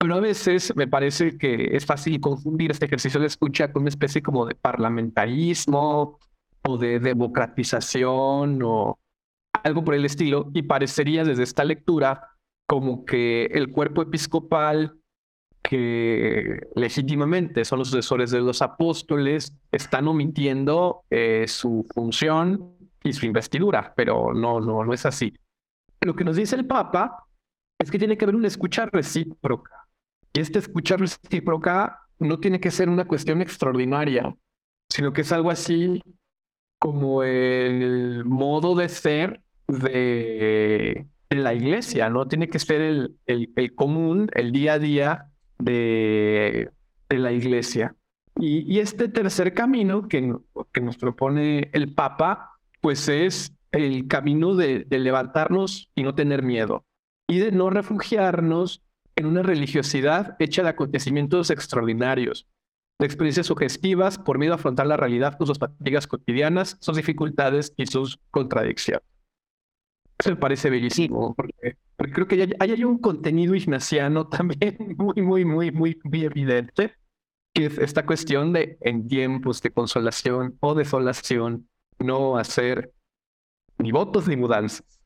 Pero a veces me parece que es fácil confundir este ejercicio de escucha con una especie como de parlamentarismo o de democratización o algo por el estilo, y parecería desde esta lectura como que el cuerpo episcopal que legítimamente son los sucesores de los apóstoles están omitiendo eh, su función y su investidura, pero no, no, no es así. Lo que nos dice el Papa es que tiene que haber una escucha recíproca. Y esta escucha recíproca no tiene que ser una cuestión extraordinaria, sino que es algo así como el modo de ser de, la iglesia, ¿no? Tiene que ser el, el, común, el día a día de, de la iglesia. Y, y, este tercer camino que, que nos propone el Papa, pues es el camino de, de levantarnos y no tener miedo y de no refugiarnos en una religiosidad hecha de acontecimientos extraordinarios, de experiencias sugestivas por miedo a afrontar la realidad con sus fatigas cotidianas, sus dificultades y sus contradicciones. Eso me parece bellísimo, porque, creo que hay, un contenido ignaciano también muy, muy, muy, muy, muy evidente, que es esta cuestión de en tiempos de consolación o desolación, no hacer ni votos ni mudanzas.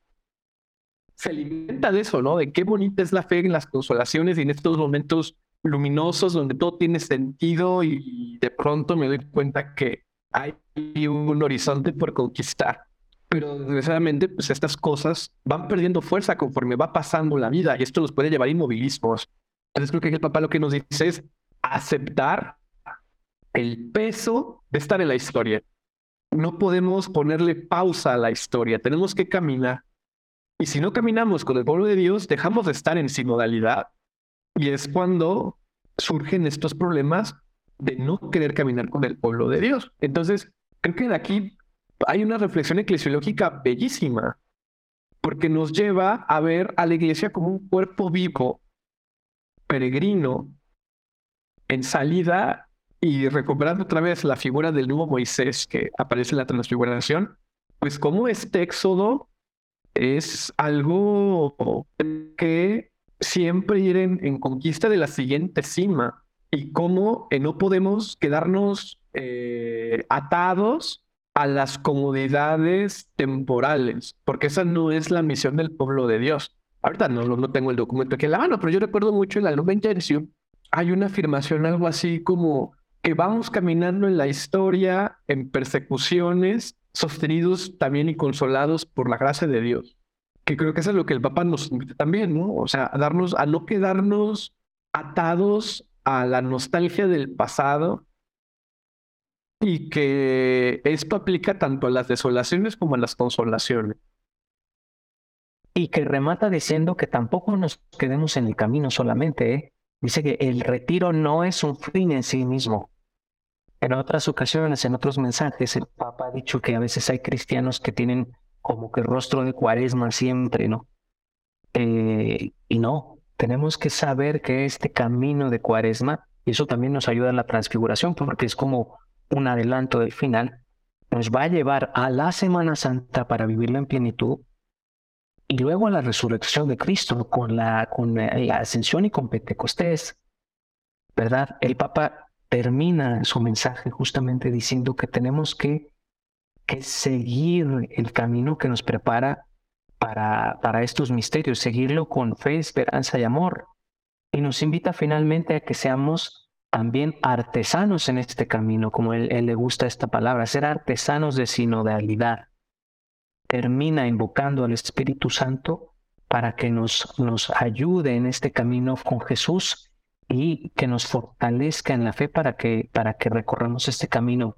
Se alimenta de eso, ¿no? De qué bonita es la fe en las consolaciones y en estos momentos luminosos donde todo tiene sentido y de pronto me doy cuenta que hay un horizonte por conquistar. Pero desgraciadamente, pues estas cosas van perdiendo fuerza conforme va pasando la vida y esto nos puede llevar a inmovilismos. Entonces creo que el papá lo que nos dice es aceptar el peso de estar en la historia no podemos ponerle pausa a la historia, tenemos que caminar. Y si no caminamos con el pueblo de Dios, dejamos de estar en sinodalidad. Y es cuando surgen estos problemas de no querer caminar con el pueblo de Dios. Entonces, creo que de aquí hay una reflexión eclesiológica bellísima, porque nos lleva a ver a la iglesia como un cuerpo vivo, peregrino, en salida y recuperando otra vez la figura del nuevo Moisés que aparece en la transfiguración, pues como este éxodo es algo que siempre ir en, conquista de la siguiente cima y cómo eh, no podemos quedarnos eh, atados a las comodidades temporales, porque esa no es la misión del pueblo de Dios. Ahorita no, no tengo el documento aquí en la mano, pero yo recuerdo mucho en la Lumen hay una afirmación algo así como que vamos caminando en la historia, en persecuciones, sostenidos también y consolados por la gracia de Dios. Que creo que eso es lo que el Papa nos invita también, ¿no? O sea, a darnos, a no quedarnos atados a la nostalgia del pasado y que esto aplica tanto a las desolaciones como a las consolaciones. Y que remata diciendo que tampoco nos quedemos en el camino solamente. ¿eh? Dice que el retiro no es un fin en sí mismo. En otras ocasiones, en otros mensajes, el Papa ha dicho que a veces hay cristianos que tienen como que rostro de cuaresma siempre, ¿no? Eh, y no, tenemos que saber que este camino de cuaresma, y eso también nos ayuda en la transfiguración, porque es como un adelanto del final, nos va a llevar a la Semana Santa para vivirla en plenitud y luego a la resurrección de Cristo con la, con la ascensión y con Pentecostés. ¿Verdad? El Papa termina su mensaje justamente diciendo que tenemos que, que seguir el camino que nos prepara para, para estos misterios, seguirlo con fe, esperanza y amor. Y nos invita finalmente a que seamos también artesanos en este camino, como él, le gusta esta palabra, ser artesanos de sinodalidad. Termina invocando al Espíritu Santo para que nos, nos ayude en este camino con Jesús y que nos fortalezca en la fe para que, para que recorramos este camino.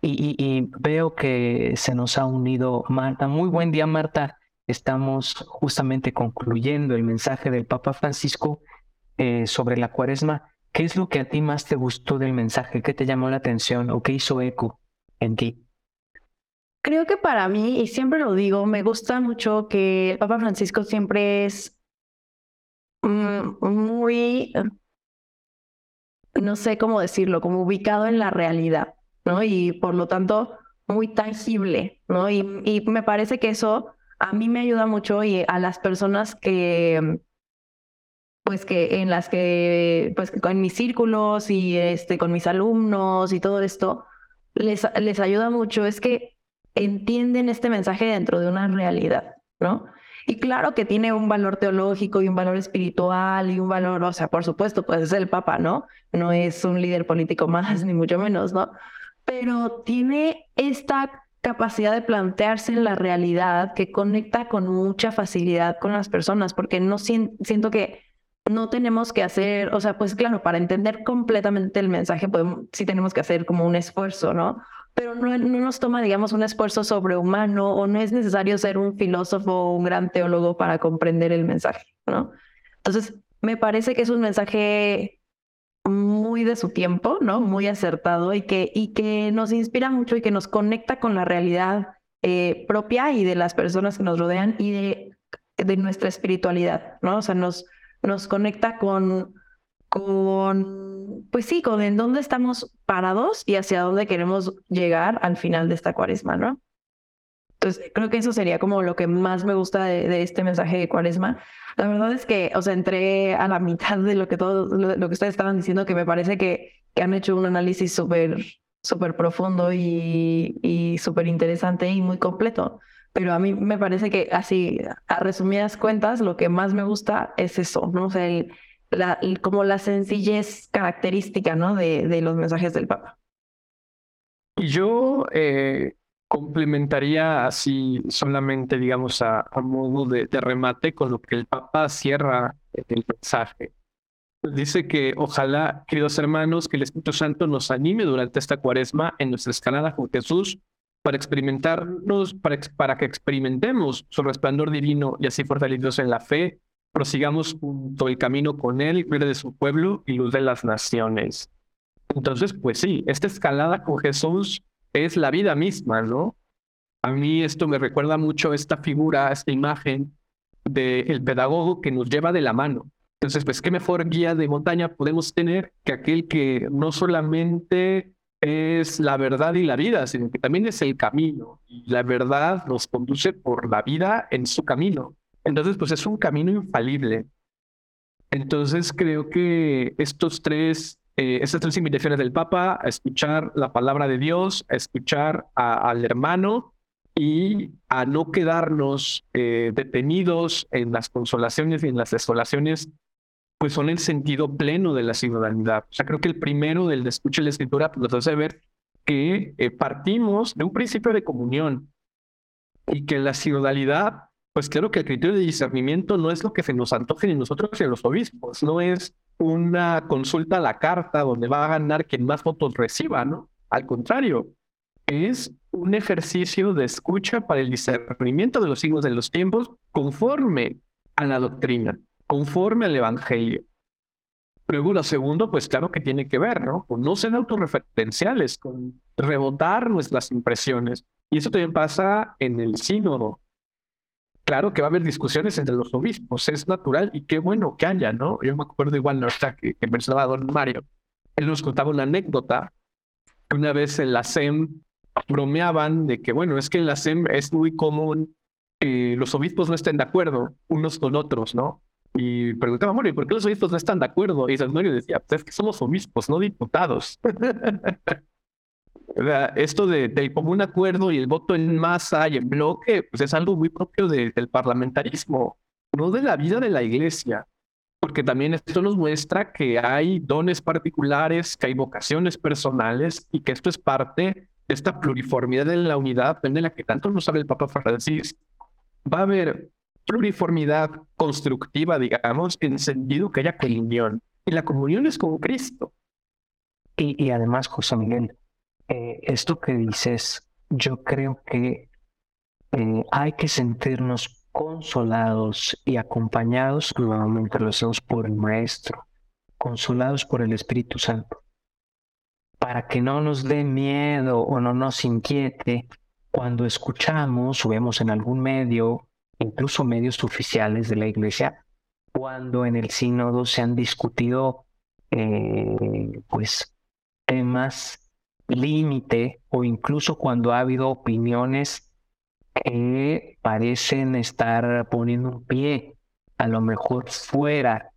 Y, veo que se nos ha unido Marta. Muy buen día, Marta. Estamos justamente concluyendo el mensaje del Papa Francisco eh, sobre la cuaresma ¿Qué es lo que a ti más te gustó del mensaje? ¿Qué te llamó la atención o qué hizo eco en ti? Creo que para mí, y siempre lo digo, me gusta mucho que el Papa Francisco siempre es mm, muy, no sé cómo decirlo, como ubicado en la realidad, ¿no? Y por lo tanto, muy tangible, ¿no? Y, y me parece que eso a mí me ayuda mucho y a las personas que pues que en las que, pues con mis círculos y este, con mis alumnos y todo esto, les, les ayuda mucho es que entienden este mensaje dentro de una realidad, ¿no? Y claro que tiene un valor teológico y un valor espiritual y un valor, o sea, por supuesto, pues es el Papa, ¿no? No es un líder político más, ni mucho menos, ¿no? Pero tiene esta capacidad de plantearse en la realidad que conecta con mucha facilidad con las personas, porque no siento que no tenemos que hacer, o sea, pues claro, para entender completamente el mensaje, podemos, sí tenemos que hacer como un esfuerzo, ¿no? Pero no, no nos toma, digamos, un esfuerzo sobrehumano o no es necesario ser un filósofo o un gran teólogo para comprender el mensaje, ¿no? Entonces, me parece que es un mensaje muy de su tiempo, ¿no? Muy acertado y que, y que nos inspira mucho y que nos conecta con la realidad eh, propia y de las personas que nos rodean y de, de nuestra espiritualidad, ¿no? O sea, nos, nos conecta con, con, pues sí, con en dónde estamos parados y hacia dónde queremos llegar al final de esta cuaresma, ¿no? Entonces, creo que eso sería como lo que más me gusta de, este mensaje de cuaresma. La verdad es que, o sea, entré a la mitad de lo que todo, lo, que ustedes estaban diciendo, que me parece que, que han hecho un análisis súper, súper profundo y, y súper interesante y muy completo pero a mí me parece que así, a resumidas cuentas, lo que más me gusta es eso, ¿no? O sea, la, como la sencillez característica, ¿no? De, de los mensajes del Papa. Y yo eh, complementaría así solamente, digamos, a, a modo de, de, remate con lo que el Papa cierra el mensaje. Dice que ojalá, queridos hermanos, que el Espíritu Santo nos anime durante esta cuaresma en nuestra escalada con Jesús para experimentarnos, para, para que experimentemos su resplandor divino y así fortalecidos en la fe, prosigamos junto el camino con él, gloria de su pueblo y luz de las naciones. Entonces, pues sí, esta escalada con Jesús es la vida misma, ¿no? A mí esto me recuerda mucho esta figura, esta imagen del pedagogo que nos lleva de la mano. Entonces, pues, ¿qué mejor guía de montaña podemos tener que aquel que no solamente es la verdad y la vida, sino que también es el camino. La verdad nos conduce por la vida en su camino. Entonces, pues es un camino infalible. Entonces, creo que estos tres, eh, estas tres invitaciones del Papa, a escuchar la palabra de Dios, a escuchar al hermano y a no quedarnos eh, detenidos en las consolaciones y en las desolaciones pues son el sentido pleno de la ciudadanía. O sea, creo que el primero del de escucha la escritura pues, nos hace ver que eh, partimos de un principio de comunión y que la ciudadanía, pues claro que el criterio de discernimiento no es lo que se nos antoje ni nosotros ni los obispos, no es una consulta a la carta donde va a ganar quien más votos reciba, ¿no? Al contrario, es un ejercicio de escucha para el discernimiento de los signos de los tiempos conforme a la doctrina, conforme al evangelio. Luego, lo segundo, pues claro que tiene que ver, ¿no? Con no ser autorreferenciales, con rebotar nuestras impresiones. Y eso también pasa en el sínodo. Claro que va a haber discusiones entre los obispos, es natural y qué bueno que haya, ¿no? Yo me acuerdo igual, ¿no? que, que mencionaba don Mario. Él nos contaba una anécdota que una vez en la SEM bromeaban de que, bueno, es que en la SEM es muy común que los obispos no estén de acuerdo unos con otros, ¿no? Y preguntaba, ¿y por qué los obispos no están de acuerdo? Y San Mario decía, pues es que somos obispos, no diputados. Esto de, de, común acuerdo y el voto en masa y en bloque, pues es algo muy propio del parlamentarismo, no de la vida de la iglesia, porque también esto nos muestra que hay dones particulares, que hay vocaciones personales y que esto es parte de esta pluriformidad en la unidad de la que tanto nos sabe el Papa Francisco. Va a haber pluriformidad constructiva, digamos, en sentido que haya comunión. Y la comunión es con Cristo. Y, y además, José Miguel, eh, esto que dices, yo creo que eh, hay que sentirnos consolados y acompañados, nuevamente lo hacemos por el Maestro, consolados por el Espíritu Santo, para que no nos dé miedo o no nos inquiete cuando escuchamos o vemos en algún medio incluso medios oficiales de la Iglesia, cuando en el sínodo se han discutido eh, pues temas límite o incluso cuando ha habido opiniones que parecen estar poniendo un pie a lo mejor fuera,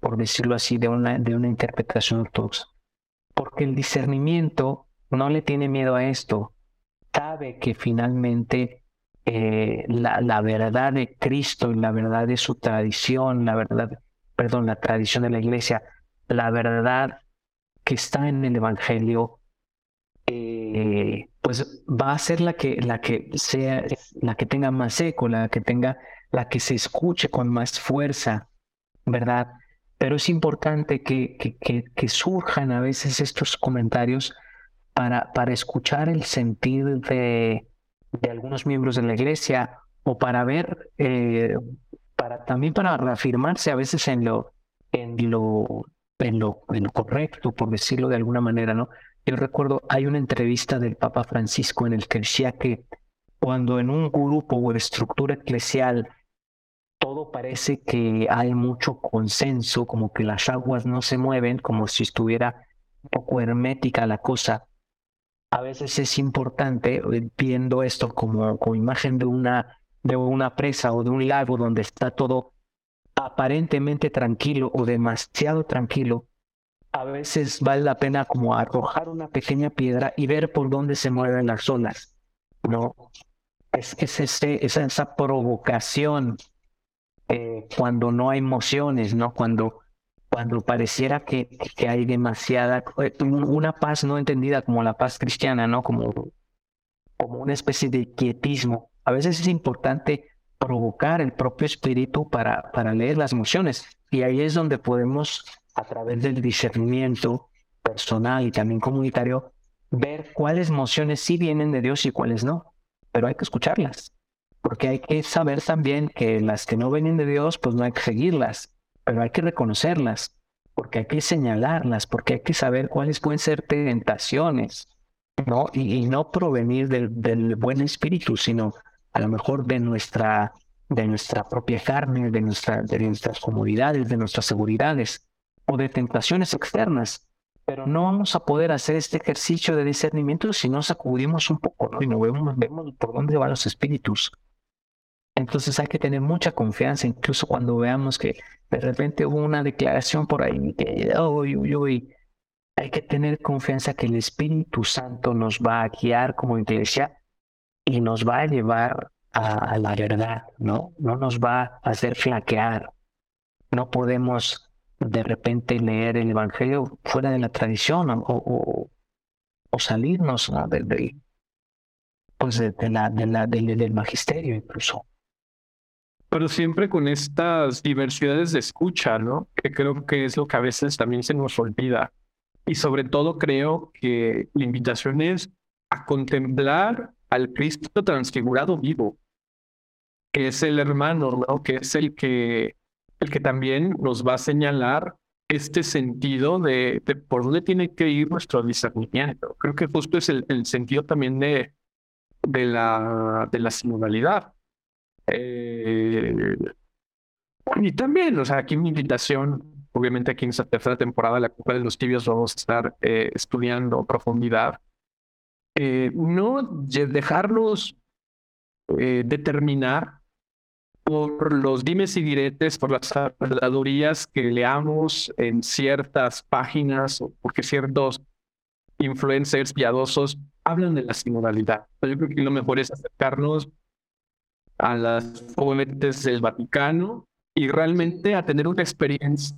por decirlo así, de una, de una interpretación ortodoxa. Porque el discernimiento no le tiene miedo a esto, sabe que finalmente eh, la, la, verdad de Cristo y la verdad de su tradición, la verdad, perdón, la tradición de la iglesia, la verdad que está en el Evangelio, eh, pues va a ser la que, la que sea, la que tenga más eco, la que tenga, la que se escuche con más fuerza, ¿verdad? Pero es importante que, que, que, surjan a veces estos comentarios para, para escuchar el sentido de, de algunos miembros de la iglesia o para ver, eh, para también para reafirmarse a veces en lo, en lo, en lo, en lo correcto, por decirlo de alguna manera, ¿no? Yo recuerdo, hay una entrevista del Papa Francisco en el que decía que cuando en un grupo o estructura eclesial todo parece que hay mucho consenso, como que las aguas no se mueven, como si estuviera un poco hermética la cosa, a veces es importante, eh, viendo esto como, imagen de una, de una presa o de un lago donde está todo aparentemente tranquilo o demasiado tranquilo, a veces vale la pena como arrojar una pequeña piedra y ver por dónde se mueven las olas, ¿no? Es, es, ese, es esa provocación eh, cuando no hay emociones, ¿no? Cuando cuando pareciera que, hay demasiada, eh, una paz no entendida como la paz cristiana, ¿no? Como, como una especie de quietismo. A veces es importante provocar el propio espíritu para, para leer las emociones. Y ahí es donde podemos, a través del discernimiento personal y también comunitario, ver cuáles emociones sí vienen de Dios y cuáles no. Pero hay que escucharlas. Porque hay que saber también que las que no vienen de Dios, pues no hay que seguirlas pero hay que reconocerlas, porque hay que señalarlas, porque hay que saber cuáles pueden ser tentaciones, ¿no? Y, no provenir del, buen espíritu, sino a lo mejor de nuestra, de nuestra propia carne, de, nuestra, de nuestras comodidades, de nuestras seguridades, o de tentaciones externas. Pero no vamos a poder hacer este ejercicio de discernimiento si no sacudimos un poco, ¿no? Y no vemos, vemos por dónde van los espíritus. Entonces hay que tener mucha confianza, incluso cuando veamos que de repente hubo una declaración por ahí que, uy, uy, uy, hay que tener confianza que el Espíritu Santo nos va a guiar como iglesia y nos va a llevar a, la verdad, ¿no? No nos va a hacer flaquear. No podemos de repente leer el Evangelio fuera de la tradición o, o, salirnos pues de, de la, del magisterio incluso pero siempre con estas diversidades de escucha, ¿no? Que creo que es lo que a veces también se nos olvida. Y sobre todo creo que la invitación es a contemplar al Cristo transfigurado vivo, que es el hermano, ¿no? que es el que, el que también nos va a señalar este sentido de, por dónde tiene que ir nuestro discernimiento. Creo que justo es el, sentido también de, de, la, de la sinodalidad. Eh, y también, o sea, aquí mi invitación, obviamente aquí en esta tercera temporada la Copa de los Tibios vamos a estar eh, estudiando profundidad. Eh, no dejarnos determinar por los dimes y diretes, por las habladurías que leamos en ciertas páginas o porque ciertos influencers piadosos hablan de la sinodalidad. Yo creo que lo mejor es acercarnos a las fuentes del Vaticano y realmente a tener una experiencia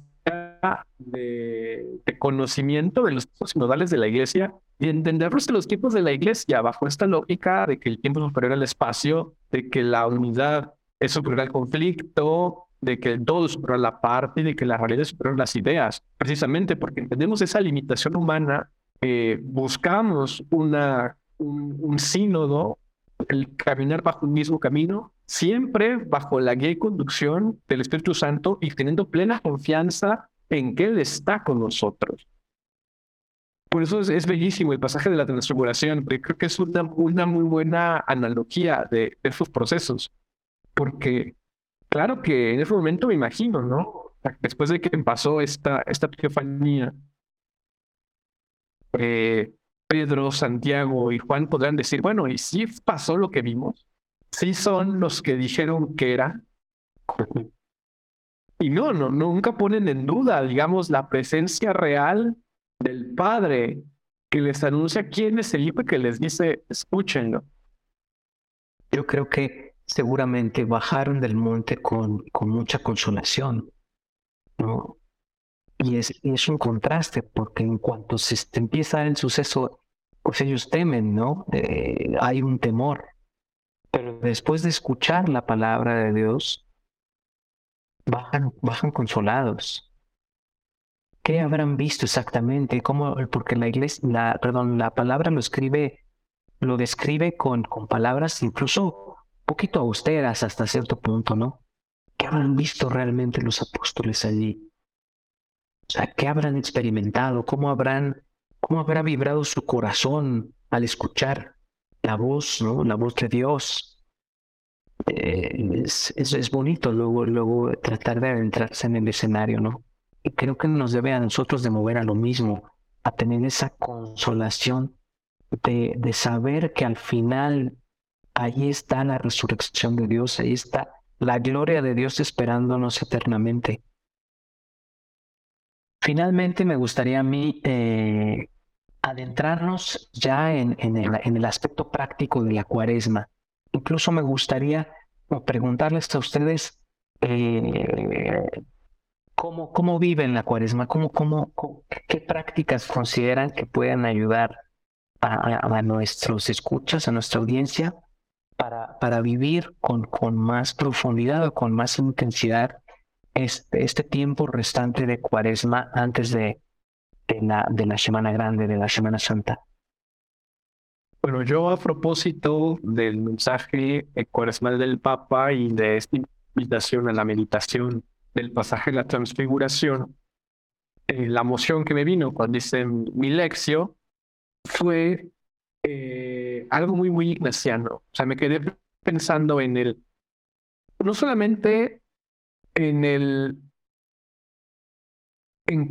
de, conocimiento de los tipos sinodales de la Iglesia y entenderlos de los tipos de la Iglesia bajo esta lógica de que el tiempo es superior al espacio, de que la unidad es superior al conflicto, de que el todo es superior a la parte, de que la realidad es superior a las ideas, precisamente porque entendemos esa limitación humana, eh, buscamos una, un, sínodo, el caminar bajo un mismo camino, siempre bajo la guía y conducción del Espíritu Santo y teniendo plena confianza en que Él está con nosotros. Por eso es, bellísimo el pasaje de la transfiguración, porque creo que es una, una muy buena analogía de esos procesos porque claro que en ese momento me imagino, ¿no? Después de que pasó esta, esta epifanía, eh, Pedro, Santiago y Juan podrán decir, bueno, ¿y si pasó lo que vimos? ¿Sí son los que dijeron que era? Y no, no, nunca ponen en duda, digamos, la presencia real del Padre que les anuncia quién es el hijo que les dice, escúchenlo. Yo creo que seguramente bajaron del monte con, con mucha consolación, ¿no? Y es, es un contraste, porque en cuanto se empieza el suceso, pues ellos temen, ¿no? Eh, hay un temor. Pero después de escuchar la palabra de Dios, bajan, bajan consolados. ¿Qué habrán visto exactamente? ¿Cómo? Porque la iglesia, la, perdón, la palabra lo escribe, lo describe con, con palabras incluso poquito austeras hasta cierto punto, ¿no? ¿Qué habrán visto realmente los apóstoles allí? Sea, ¿qué habrán experimentado? ¿Cómo habrán, cómo habrá vibrado su corazón al escuchar la voz, ¿no? La voz de Dios. Eh, es, es, bonito luego, luego tratar de adentrarse en el escenario, ¿no? Y creo que nos debe a nosotros de mover a lo mismo, a tener esa consolación de, de saber que al final Ahí está la resurrección de Dios, ahí está la gloria de Dios esperándonos eternamente. Finalmente me gustaría a mí eh, adentrarnos ya en, el, aspecto práctico de la cuaresma. Incluso me gustaría preguntarles a ustedes eh, cómo, viven la cuaresma, cómo, cómo, qué prácticas consideran que puedan ayudar a nuestros escuchas, a nuestra audiencia, para, para vivir con, con más profundidad o con más intensidad este, este tiempo restante de cuaresma antes de, de, la, de la Semana Grande, de la Semana Santa. Bueno, yo a propósito del mensaje cuaresmal del Papa y de esta invitación a la meditación del pasaje de la transfiguración, eh, la emoción que me vino cuando hice mi lección fue eh, algo muy, muy ignaciano. O sea, me quedé pensando en el, no solamente en el, en,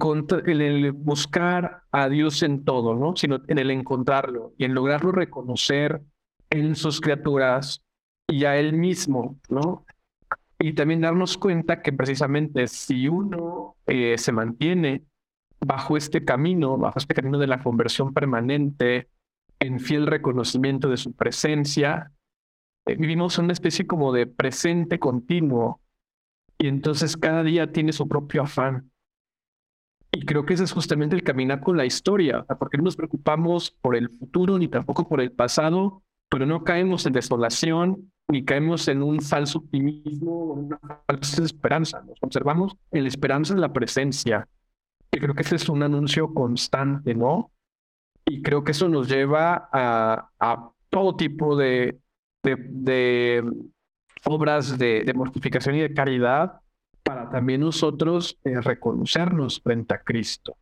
el buscar a Dios en todo, ¿no? Sino en el encontrarlo y en lograrlo reconocer en sus criaturas y a Él mismo, ¿no? Y también darnos cuenta que precisamente si uno eh, se mantiene bajo este camino, bajo este camino de la conversión permanente, en fiel reconocimiento de su presencia. Eh, vivimos una especie como de presente continuo y entonces cada día tiene su propio afán. Y creo que ese es justamente el caminar con la historia, porque no nos preocupamos por el futuro ni tampoco por el pasado, pero no caemos en desolación ni caemos en un falso optimismo o una falsa esperanza. Nos conservamos en la esperanza de la presencia, Y creo que ese es un anuncio constante, ¿no? Y creo que eso nos lleva a, a todo tipo de, de, de obras de, de, mortificación y de caridad para también nosotros eh, reconocernos frente a Cristo.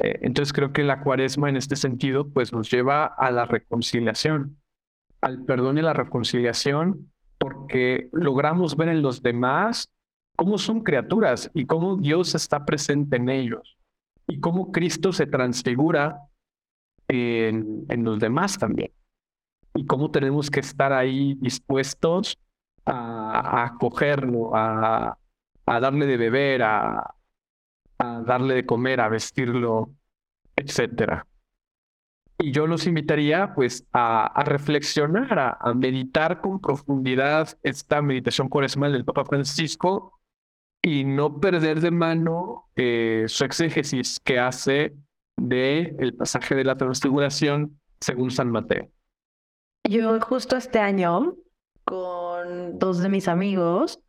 Eh, entonces creo que la cuaresma en este sentido pues nos lleva a la reconciliación, al perdón y la reconciliación, porque logramos ver en los demás cómo son criaturas y cómo Dios está presente en ellos y cómo Cristo se transfigura en, en los demás también y cómo tenemos que estar ahí dispuestos a, acogerlo, a, a, darle de beber, a, a darle de comer, a vestirlo, etcétera. Y yo los invitaría pues a, a reflexionar, a, meditar con profundidad esta meditación cuaresmal del Papa Francisco y no perder de mano eh, su exégesis que hace de el pasaje de la transfiguración según San Mateo. Yo justo este año, con dos de mis amigos,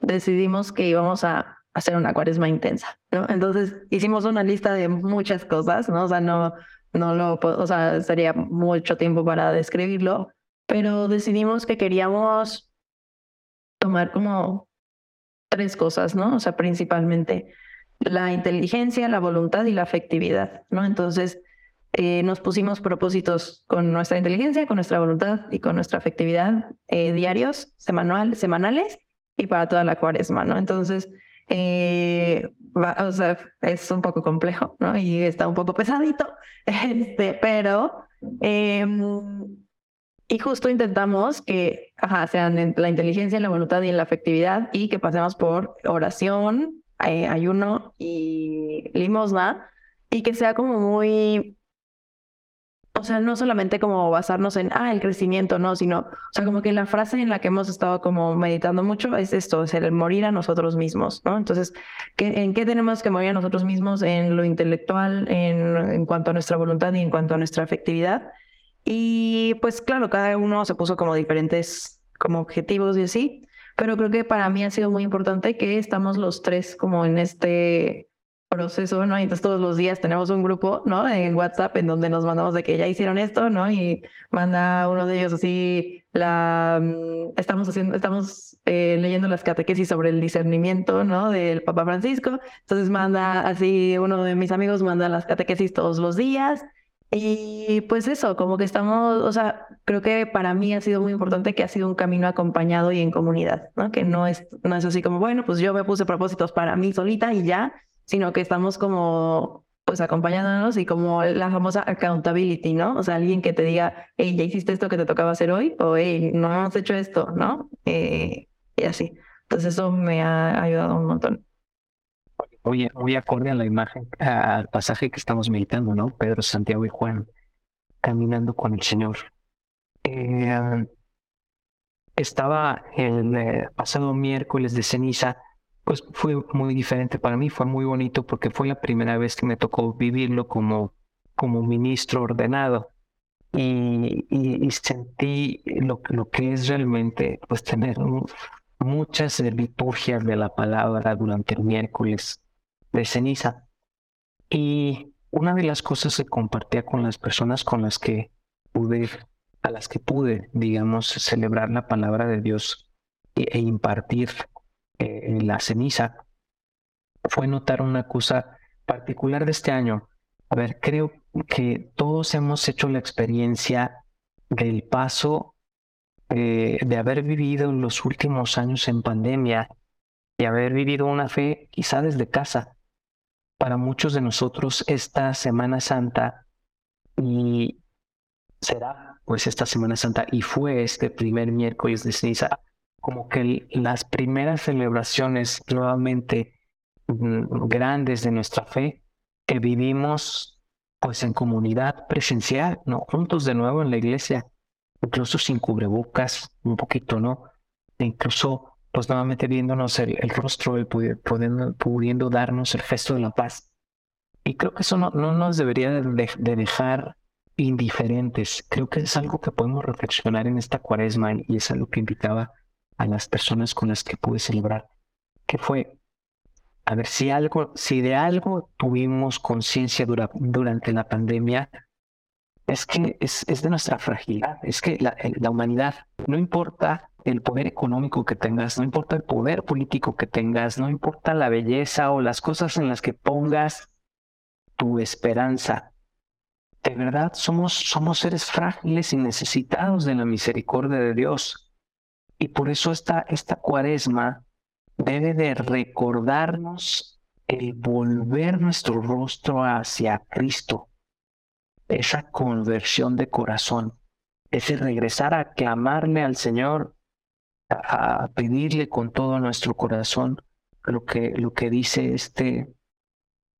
decidimos que íbamos a hacer una cuaresma intensa, ¿no? Entonces hicimos una lista de muchas cosas, ¿no? O sea, no, no lo, o sea, sería mucho tiempo para describirlo, pero decidimos que queríamos tomar como tres cosas, ¿no? O sea, principalmente la inteligencia, la voluntad y la afectividad, ¿no? Entonces, eh, nos pusimos propósitos con nuestra inteligencia, con nuestra voluntad y con nuestra afectividad eh, diarios, semanal, semanales y para toda la cuaresma, ¿no? Entonces, eh, o sea, es un poco complejo, ¿no? Y está un poco pesadito, este, pero... Em, y justo intentamos que ajá, sean en la inteligencia, en la voluntad y en la afectividad y que pasemos por oración, ayuno y limosna y que sea como muy o sea, no solamente como basarnos en, ah, el crecimiento, no, sino, o sea, como que la frase en la que hemos estado como meditando mucho es esto, es el morir a nosotros mismos, ¿no? Entonces, ¿qué, ¿en qué tenemos que morir a nosotros mismos? En lo intelectual, en, en cuanto a nuestra voluntad y en cuanto a nuestra afectividad. Y pues claro, cada uno se puso como diferentes como objetivos y así, pero creo que para mí ha sido muy importante que estamos los tres como en este proceso, ¿no? Y entonces todos los días tenemos un grupo, ¿no? En WhatsApp en donde nos mandamos de que ya hicieron esto, ¿no? Y manda uno de ellos así la mm, estamos haciendo, estamos eh, leyendo las catequesis sobre el discernimiento, ¿no? Del Papa Francisco. Entonces manda así uno de mis amigos manda las catequesis todos los días. Y pues eso, como que estamos, o sea, creo que para mí ha sido muy importante que ha sido un camino acompañado y en comunidad, ¿no? Que no es, no es así como, bueno, pues yo me puse propósitos para mí solita y ya, sino que estamos como pues acompañándonos y como la famosa accountability, ¿no? O sea, alguien que te diga, hey, ya hiciste esto que te tocaba hacer hoy, o hey, no has hecho esto, ¿no? Eh, y así. Entonces eso me ha ayudado un montón. Oye, muy acorde a la imagen, al pasaje que estamos meditando, ¿no? Pedro, Santiago y Juan caminando con el Señor. Eh, estaba el eh, pasado miércoles de ceniza pues fue muy diferente para mí, fue muy bonito porque fue la primera vez que me tocó vivirlo como, como ministro ordenado. Y, sentí lo, lo, que es realmente pues tener muchas liturgias de la palabra durante el miércoles de ceniza. Y una de las cosas que compartía con las personas con las que pude, a las que pude, digamos, celebrar la palabra de Dios e, e impartir eh, la ceniza fue notar una cosa particular de este año. A ver, creo que todos hemos hecho la experiencia del paso eh, de haber vivido los últimos años en pandemia y haber vivido una fe quizá desde casa. Para muchos de nosotros esta Semana Santa y será pues esta Semana Santa y fue este primer miércoles de ceniza como que las primeras celebraciones nuevamente mm, grandes de nuestra fe que vivimos pues en comunidad presencial, ¿no? Juntos de nuevo en la iglesia, incluso sin cubrebocas, un poquito, ¿no? E incluso pues nuevamente viéndonos el, rostro, el pudiendo, pudiendo, darnos el gesto de la paz. Y creo que eso no, no nos debería de, de dejar indiferentes. Creo que es algo que podemos reflexionar en esta cuaresma y es algo que invitaba a las personas con las que pude celebrar, que fue A ver, si algo, si de algo tuvimos conciencia durante la pandemia, es que es, es, de nuestra fragilidad, es que la, la humanidad, no importa el poder económico que tengas, no importa el poder político que tengas, no importa la belleza o las cosas en las que pongas tu esperanza. De verdad, somos, somos seres frágiles y necesitados de la misericordia de Dios. Y por eso esta, esta cuaresma debe de recordarnos el volver nuestro rostro hacia Cristo, esa conversión de corazón, ese regresar a clamarle al Señor, a, pedirle con todo nuestro corazón lo que, lo que dice este,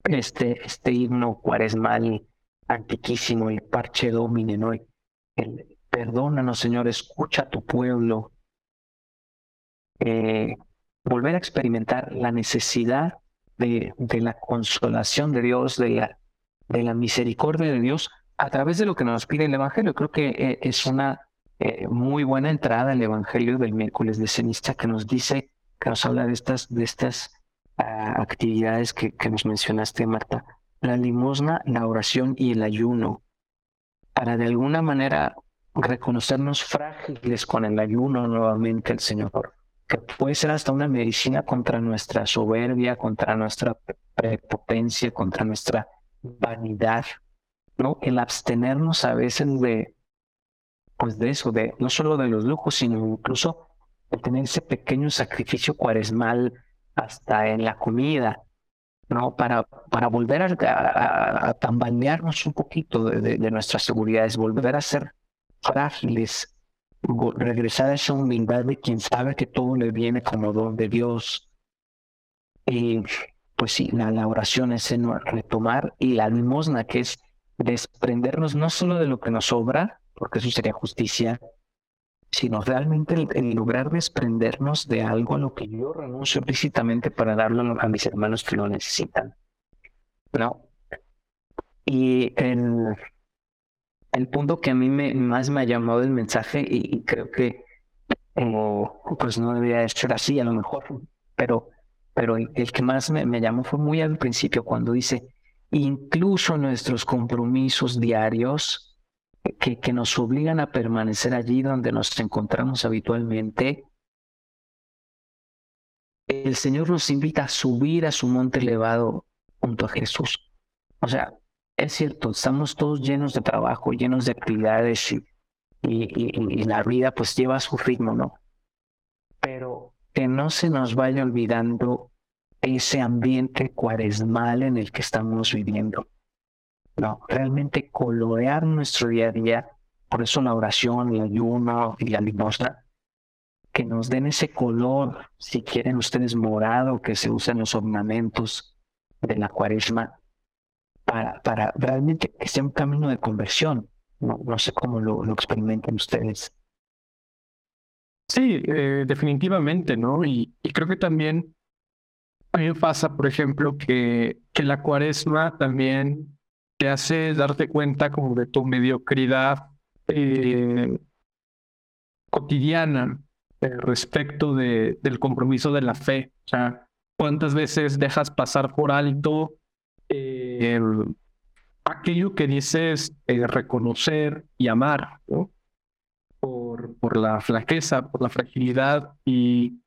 este, este himno cuaresmal antiquísimo, el parche domine, ¿no? El, perdónanos, Señor, escucha a tu pueblo. Eh, volver a experimentar la necesidad de, de, la consolación de Dios, de la, de la misericordia de Dios a través de lo que nos pide el Evangelio. Creo que eh, es una eh, muy buena entrada el Evangelio del miércoles de ceniza que nos dice, que nos habla de estas, de estas ah, actividades que, que nos mencionaste, Marta. La limosna, la oración y el ayuno, para de alguna manera reconocernos frágiles con el ayuno nuevamente el Señor, que puede ser hasta una medicina contra nuestra soberbia, contra nuestra prepotencia, contra nuestra vanidad, ¿no? El abstenernos a veces de, pues de eso, de no solo de los lujos, sino incluso de tener ese pequeño sacrificio cuaresmal hasta en la comida, ¿no? Para, para volver a, tambalearnos un poquito de, de, nuestras seguridades, volver a ser frágiles, regresar a esa humildad de quien sabe que todo le viene como don de Dios. Y pues sí, la, la oración es en retomar y la limosna, que es desprendernos no solo de lo que nos sobra, porque eso sería justicia, sino realmente el, lograr desprendernos de algo a lo que yo renuncio explícitamente para darlo a mis hermanos que lo necesitan. ¿No? Y el, el punto que a mí me, más me ha llamado el mensaje, y, creo que pues no debería ser así a lo mejor, pero, pero el, que más me, me llamó fue muy al principio, cuando dice, incluso nuestros compromisos diarios que, que nos obligan a permanecer allí donde nos encontramos habitualmente, el Señor nos invita a subir a su monte elevado junto a Jesús. O sea, es cierto, estamos todos llenos de trabajo, llenos de actividades y, la vida pues lleva su ritmo, ¿no? Pero que no se nos vaya olvidando ese ambiente cuaresmal en el que estamos viviendo. No, realmente colorear nuestro día a día, por eso la oración, el ayuno y la limosna, que nos den ese color, si quieren ustedes morado, que se usan los ornamentos de la cuaresma, para, para realmente que sea un camino de conversión. No, no sé cómo lo, lo experimentan ustedes. Sí, eh, definitivamente, ¿no? Y, y creo que también a mí me pasa, por ejemplo, que, que la cuaresma también te hace darte cuenta como de tu mediocridad eh, cotidiana eh, respecto de, del compromiso de la fe. O sea, cuántas veces dejas pasar por alto eh, aquello que dices reconocer y amar. Por, por la flaqueza, por la fragilidad. Y,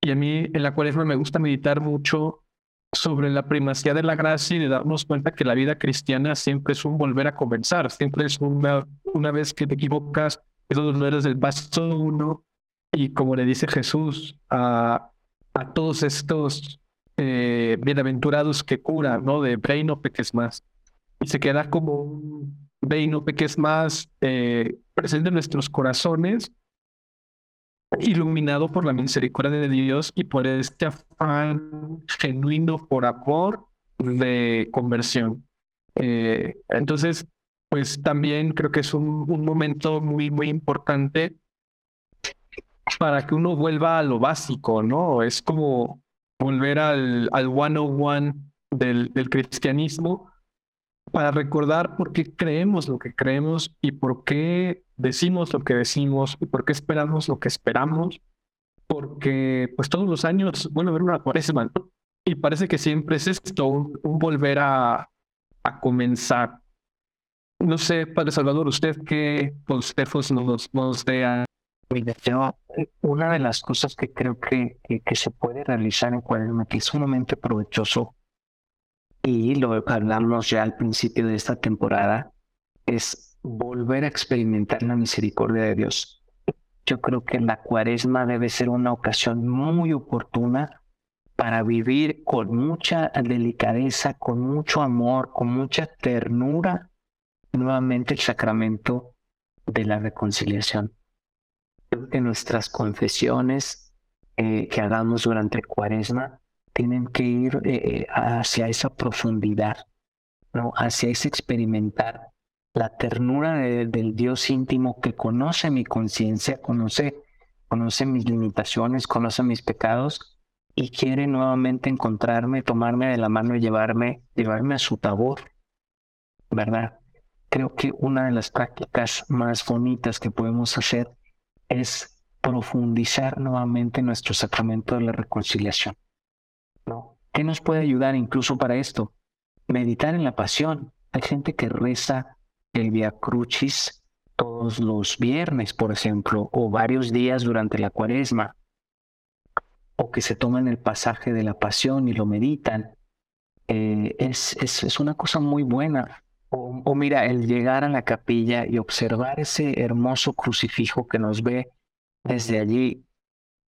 y a mí en la cuaresma me gusta meditar mucho sobre la primacía de la gracia y de darnos cuenta que la vida cristiana siempre es un volver a comenzar, siempre es una, una vez que te equivocas, es donde eres del paso uno, y como le dice Jesús a, a todos estos eh, bienaventurados que curan, ¿no? De ve y no peques más. Y se queda como un peques más eh, presente en nuestros corazones iluminado por la misericordia de Dios y por este afán genuino por amor de conversión. Eh, entonces, pues también creo que es un, un, momento muy, muy importante para que uno vuelva a lo básico, ¿no? Es como volver al, al one del, del cristianismo para recordar por qué creemos lo que creemos y por qué decimos lo que decimos y por qué esperamos lo que esperamos, porque pues todos los años vuelve a haber una cuaresma Y parece que siempre es esto, un, volver a, a, comenzar. No sé, Padre Salvador, usted qué consejos nos, nos dé una de las cosas que creo que, que, se puede realizar en cuaresma, que es sumamente provechoso, y lo hablamos ya al principio de esta temporada, es volver a experimentar la misericordia de Dios. Yo creo que la cuaresma debe ser una ocasión muy oportuna para vivir con mucha delicadeza, con mucho amor, con mucha ternura, nuevamente el sacramento de la reconciliación. Creo que nuestras confesiones eh, que hagamos durante cuaresma tienen que ir eh, hacia esa profundidad, ¿no? hacia ese experimentar la ternura del Dios íntimo que conoce mi conciencia, conoce, conoce mis limitaciones, conoce mis pecados y quiere nuevamente encontrarme, tomarme de la mano y llevarme, llevarme a su tabor, ¿verdad? Creo que una de las prácticas más bonitas que podemos hacer es profundizar nuevamente nuestro sacramento de la reconciliación. ¿Qué nos puede ayudar incluso para esto? Meditar en la pasión. Hay gente que reza el Via Crucis todos los viernes, por ejemplo, o varios días durante la cuaresma o que se toman el pasaje de la pasión y lo meditan, eh, es, es, una cosa muy buena. O, mira, el llegar a la capilla y observar ese hermoso crucifijo que nos ve desde allí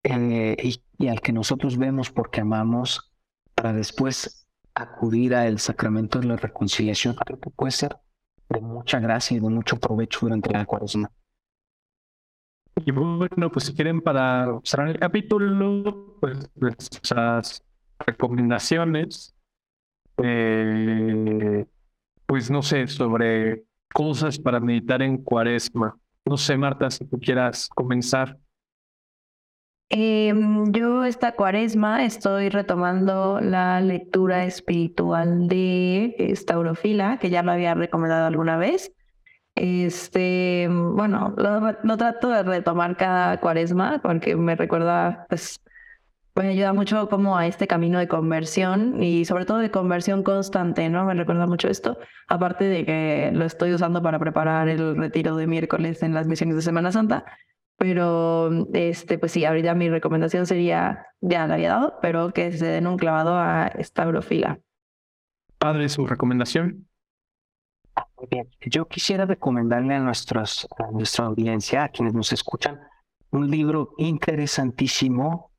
eh, y, al que nosotros vemos porque amamos, para después acudir al sacramento de la reconciliación, creo que puede ser de mucha gracia y de mucho provecho durante la cuaresma. Y bueno, pues si quieren para cerrar el capítulo, pues nuestras recomendaciones, eh, pues no sé, sobre cosas para meditar en cuaresma. No sé, Marta, si tú quieras comenzar. Em, yo esta cuaresma estoy retomando la lectura espiritual de Estaurofila, que ya lo había recomendado alguna vez. Este, bueno, lo, trato de retomar cada cuaresma porque me recuerda, pues, me ayuda mucho como a este camino de conversión y sobre todo de conversión constante, ¿no? Me recuerda mucho esto, aparte de que lo estoy usando para preparar el retiro de miércoles en las misiones de Semana Santa, pero este, pues sí, ahorita mi recomendación sería, ya la había dado, pero que se den un clavado a esta eurofila. Padre, su recomendación. Muy bien. Yo quisiera recomendarle a, nuestros, a nuestra audiencia, a quienes nos escuchan, un libro interesantísimo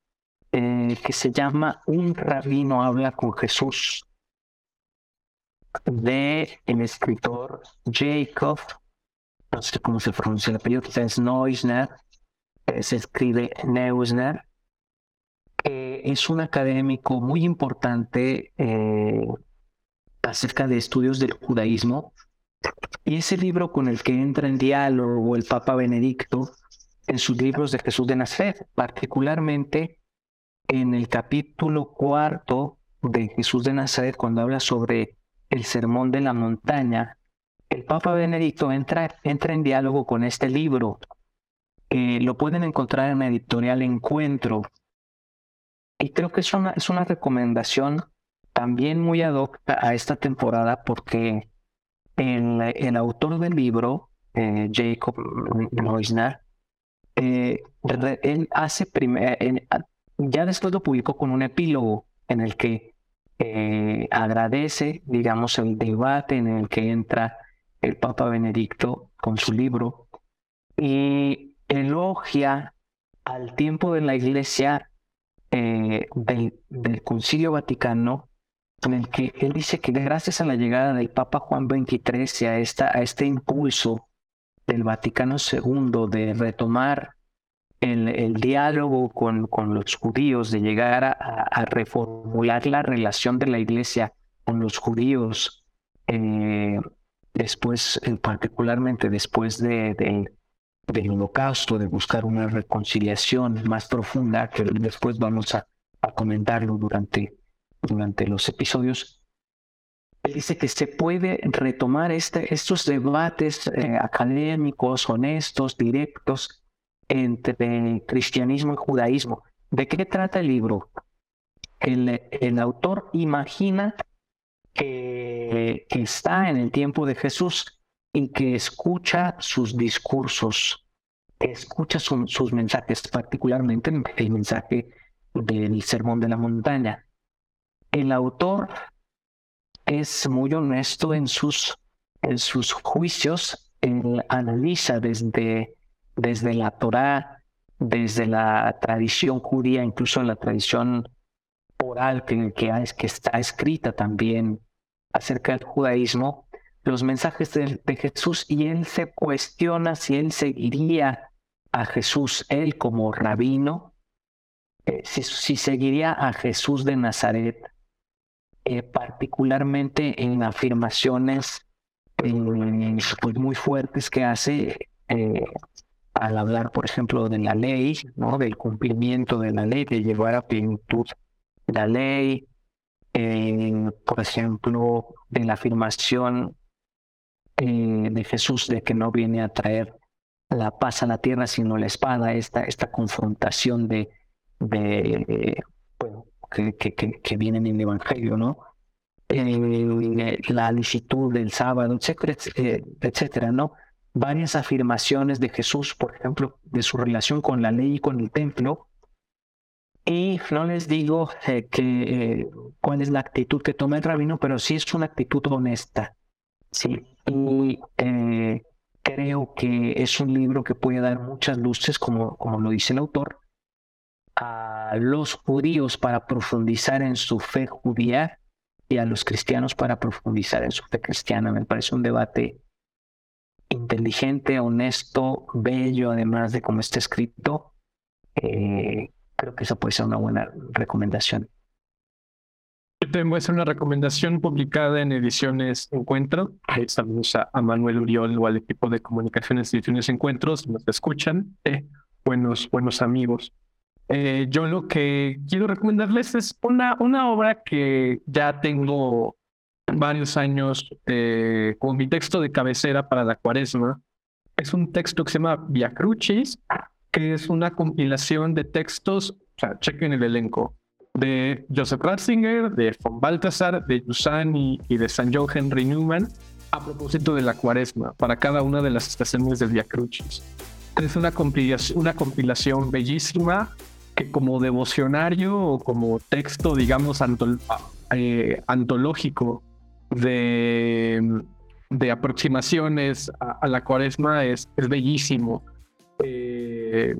eh, que se llama Un rabino habla con Jesús, de el escritor Jacob, no sé cómo se pronuncia el apellido, es Neusner, se escribe Neusner, que es un académico muy importante eh, acerca de estudios del judaísmo y ese libro con el que entra en diálogo el Papa Benedicto en sus libros de Jesús de Nazaret, particularmente en el capítulo cuarto de Jesús de Nazaret, cuando habla sobre el sermón de la montaña, el Papa Benedicto entra, entra en diálogo con este libro. lo pueden encontrar en la editorial Encuentro. Y creo que es una, es una recomendación también muy ad a esta temporada porque el, autor del libro, eh, Jacob Neusner, eh, él hace ya después lo publicó con un epílogo en el que eh, agradece, digamos, el debate en el que entra el Papa Benedicto con su libro y elogia al tiempo de la Iglesia del, del Concilio Vaticano en el que él dice que gracias a la llegada del Papa Juan XXIII a, esta, a este impulso del Vaticano II de retomar el, el diálogo con, con, los judíos, de llegar a, reformular la relación de la Iglesia con los judíos, eh, después, particularmente después de, del holocausto, de buscar una reconciliación más profunda, que después vamos a, comentarlo durante durante los episodios, él dice que se puede retomar este, estos debates eh, académicos, honestos, directos entre cristianismo y judaísmo. ¿De qué trata el libro? el, autor imagina que, está en el tiempo de Jesús y que escucha sus discursos, escucha sus mensajes, particularmente el mensaje del Sermón de la Montaña. El autor es muy honesto en sus, en sus juicios, analiza desde, desde la Torá, desde la tradición judía, incluso la tradición oral que está escrita también acerca del judaísmo, los mensajes de, Jesús y él se cuestiona si él seguiría a Jesús, él como rabino, eh, si, seguiría a Jesús de Nazaret, eh, particularmente en afirmaciones eh, pues muy fuertes que hace al hablar, por ejemplo, de la ley, ¿no? del cumplimiento de la ley, de llevar a plenitud la ley, por ejemplo, de la afirmación eh, de Jesús de que no viene a traer la paz a la tierra, sino la espada, esta, esta confrontación de, bueno, que, que, que, viene en el Evangelio, ¿no? Eh, la licitud del sábado, etcétera, eh, etcétera, ¿no? Varias afirmaciones de Jesús, por ejemplo, de su relación con la ley y con el templo, y no les digo eh, eh, cuál es la actitud que toma el rabino, pero sí es una actitud honesta. Sí, y eh, creo que es un libro que puede dar muchas luces, como, como lo dice el autor, a los judíos para profundizar en su fe judía y a los cristianos para profundizar en su fe cristiana. Me parece un debate inteligente, honesto, bello, además de cómo está escrito. Eh, creo que eso puede ser una buena recomendación. Yo también voy a hacer una recomendación publicada en Ediciones Encuentro. Saludos a, Manuel Uriol o al equipo de comunicaciones de Ediciones Encuentros, nos escuchan. Eh, buenos, buenos amigos. Eh, yo lo que quiero recomendarles es una, una obra que ya tengo varios años eh, como mi texto de cabecera para la cuaresma. Es un texto que se llama Via Crucis, que es una compilación de textos, o sea, chequen el elenco, de Joseph Ratzinger, de von Balthasar, de Giussani y de San John Henry Newman a propósito de la cuaresma para cada una de las estaciones del Via Crucis. Es una compilación, una compilación bellísima que como devocionario o como texto, digamos, eh, antológico de, de aproximaciones a, la cuaresma es, es bellísimo. Eh,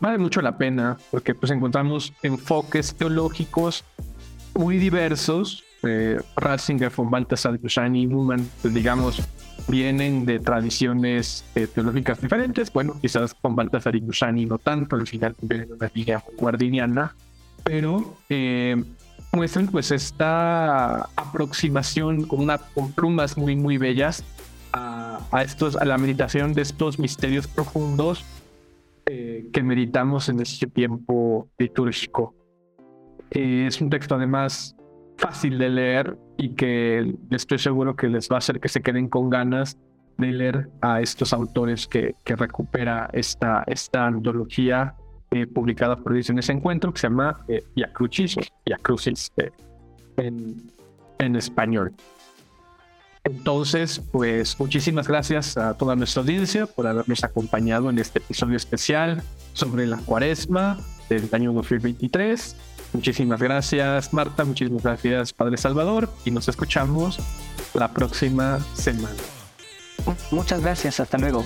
vale mucho la pena porque pues encontramos enfoques teológicos muy diversos. Eh, Ratzinger, von Balthasar, y Newman, pues, digamos, vienen de tradiciones eh, teológicas diferentes. Bueno, quizás von Balthasar y Dushani no tanto, al final vienen de una línea guardiniana, pero eh, muestran pues esta aproximación con, una, con plumas muy, muy bellas a, estos, a la meditación de estos misterios profundos eh, que meditamos en este tiempo litúrgico. Eh, es un texto además fácil de leer y que estoy seguro que les va a hacer que se queden con ganas de leer a estos autores que, que recupera esta, esta antología eh, publicada por Ediciones Encuentro que se llama Via Crucis, Crucis en, en español. Entonces, pues muchísimas gracias a toda nuestra audiencia por habernos acompañado en este episodio especial sobre la cuaresma del año 2023. Muchísimas gracias Marta, muchísimas gracias Padre Salvador y nos escuchamos la próxima semana. Muchas gracias, hasta luego.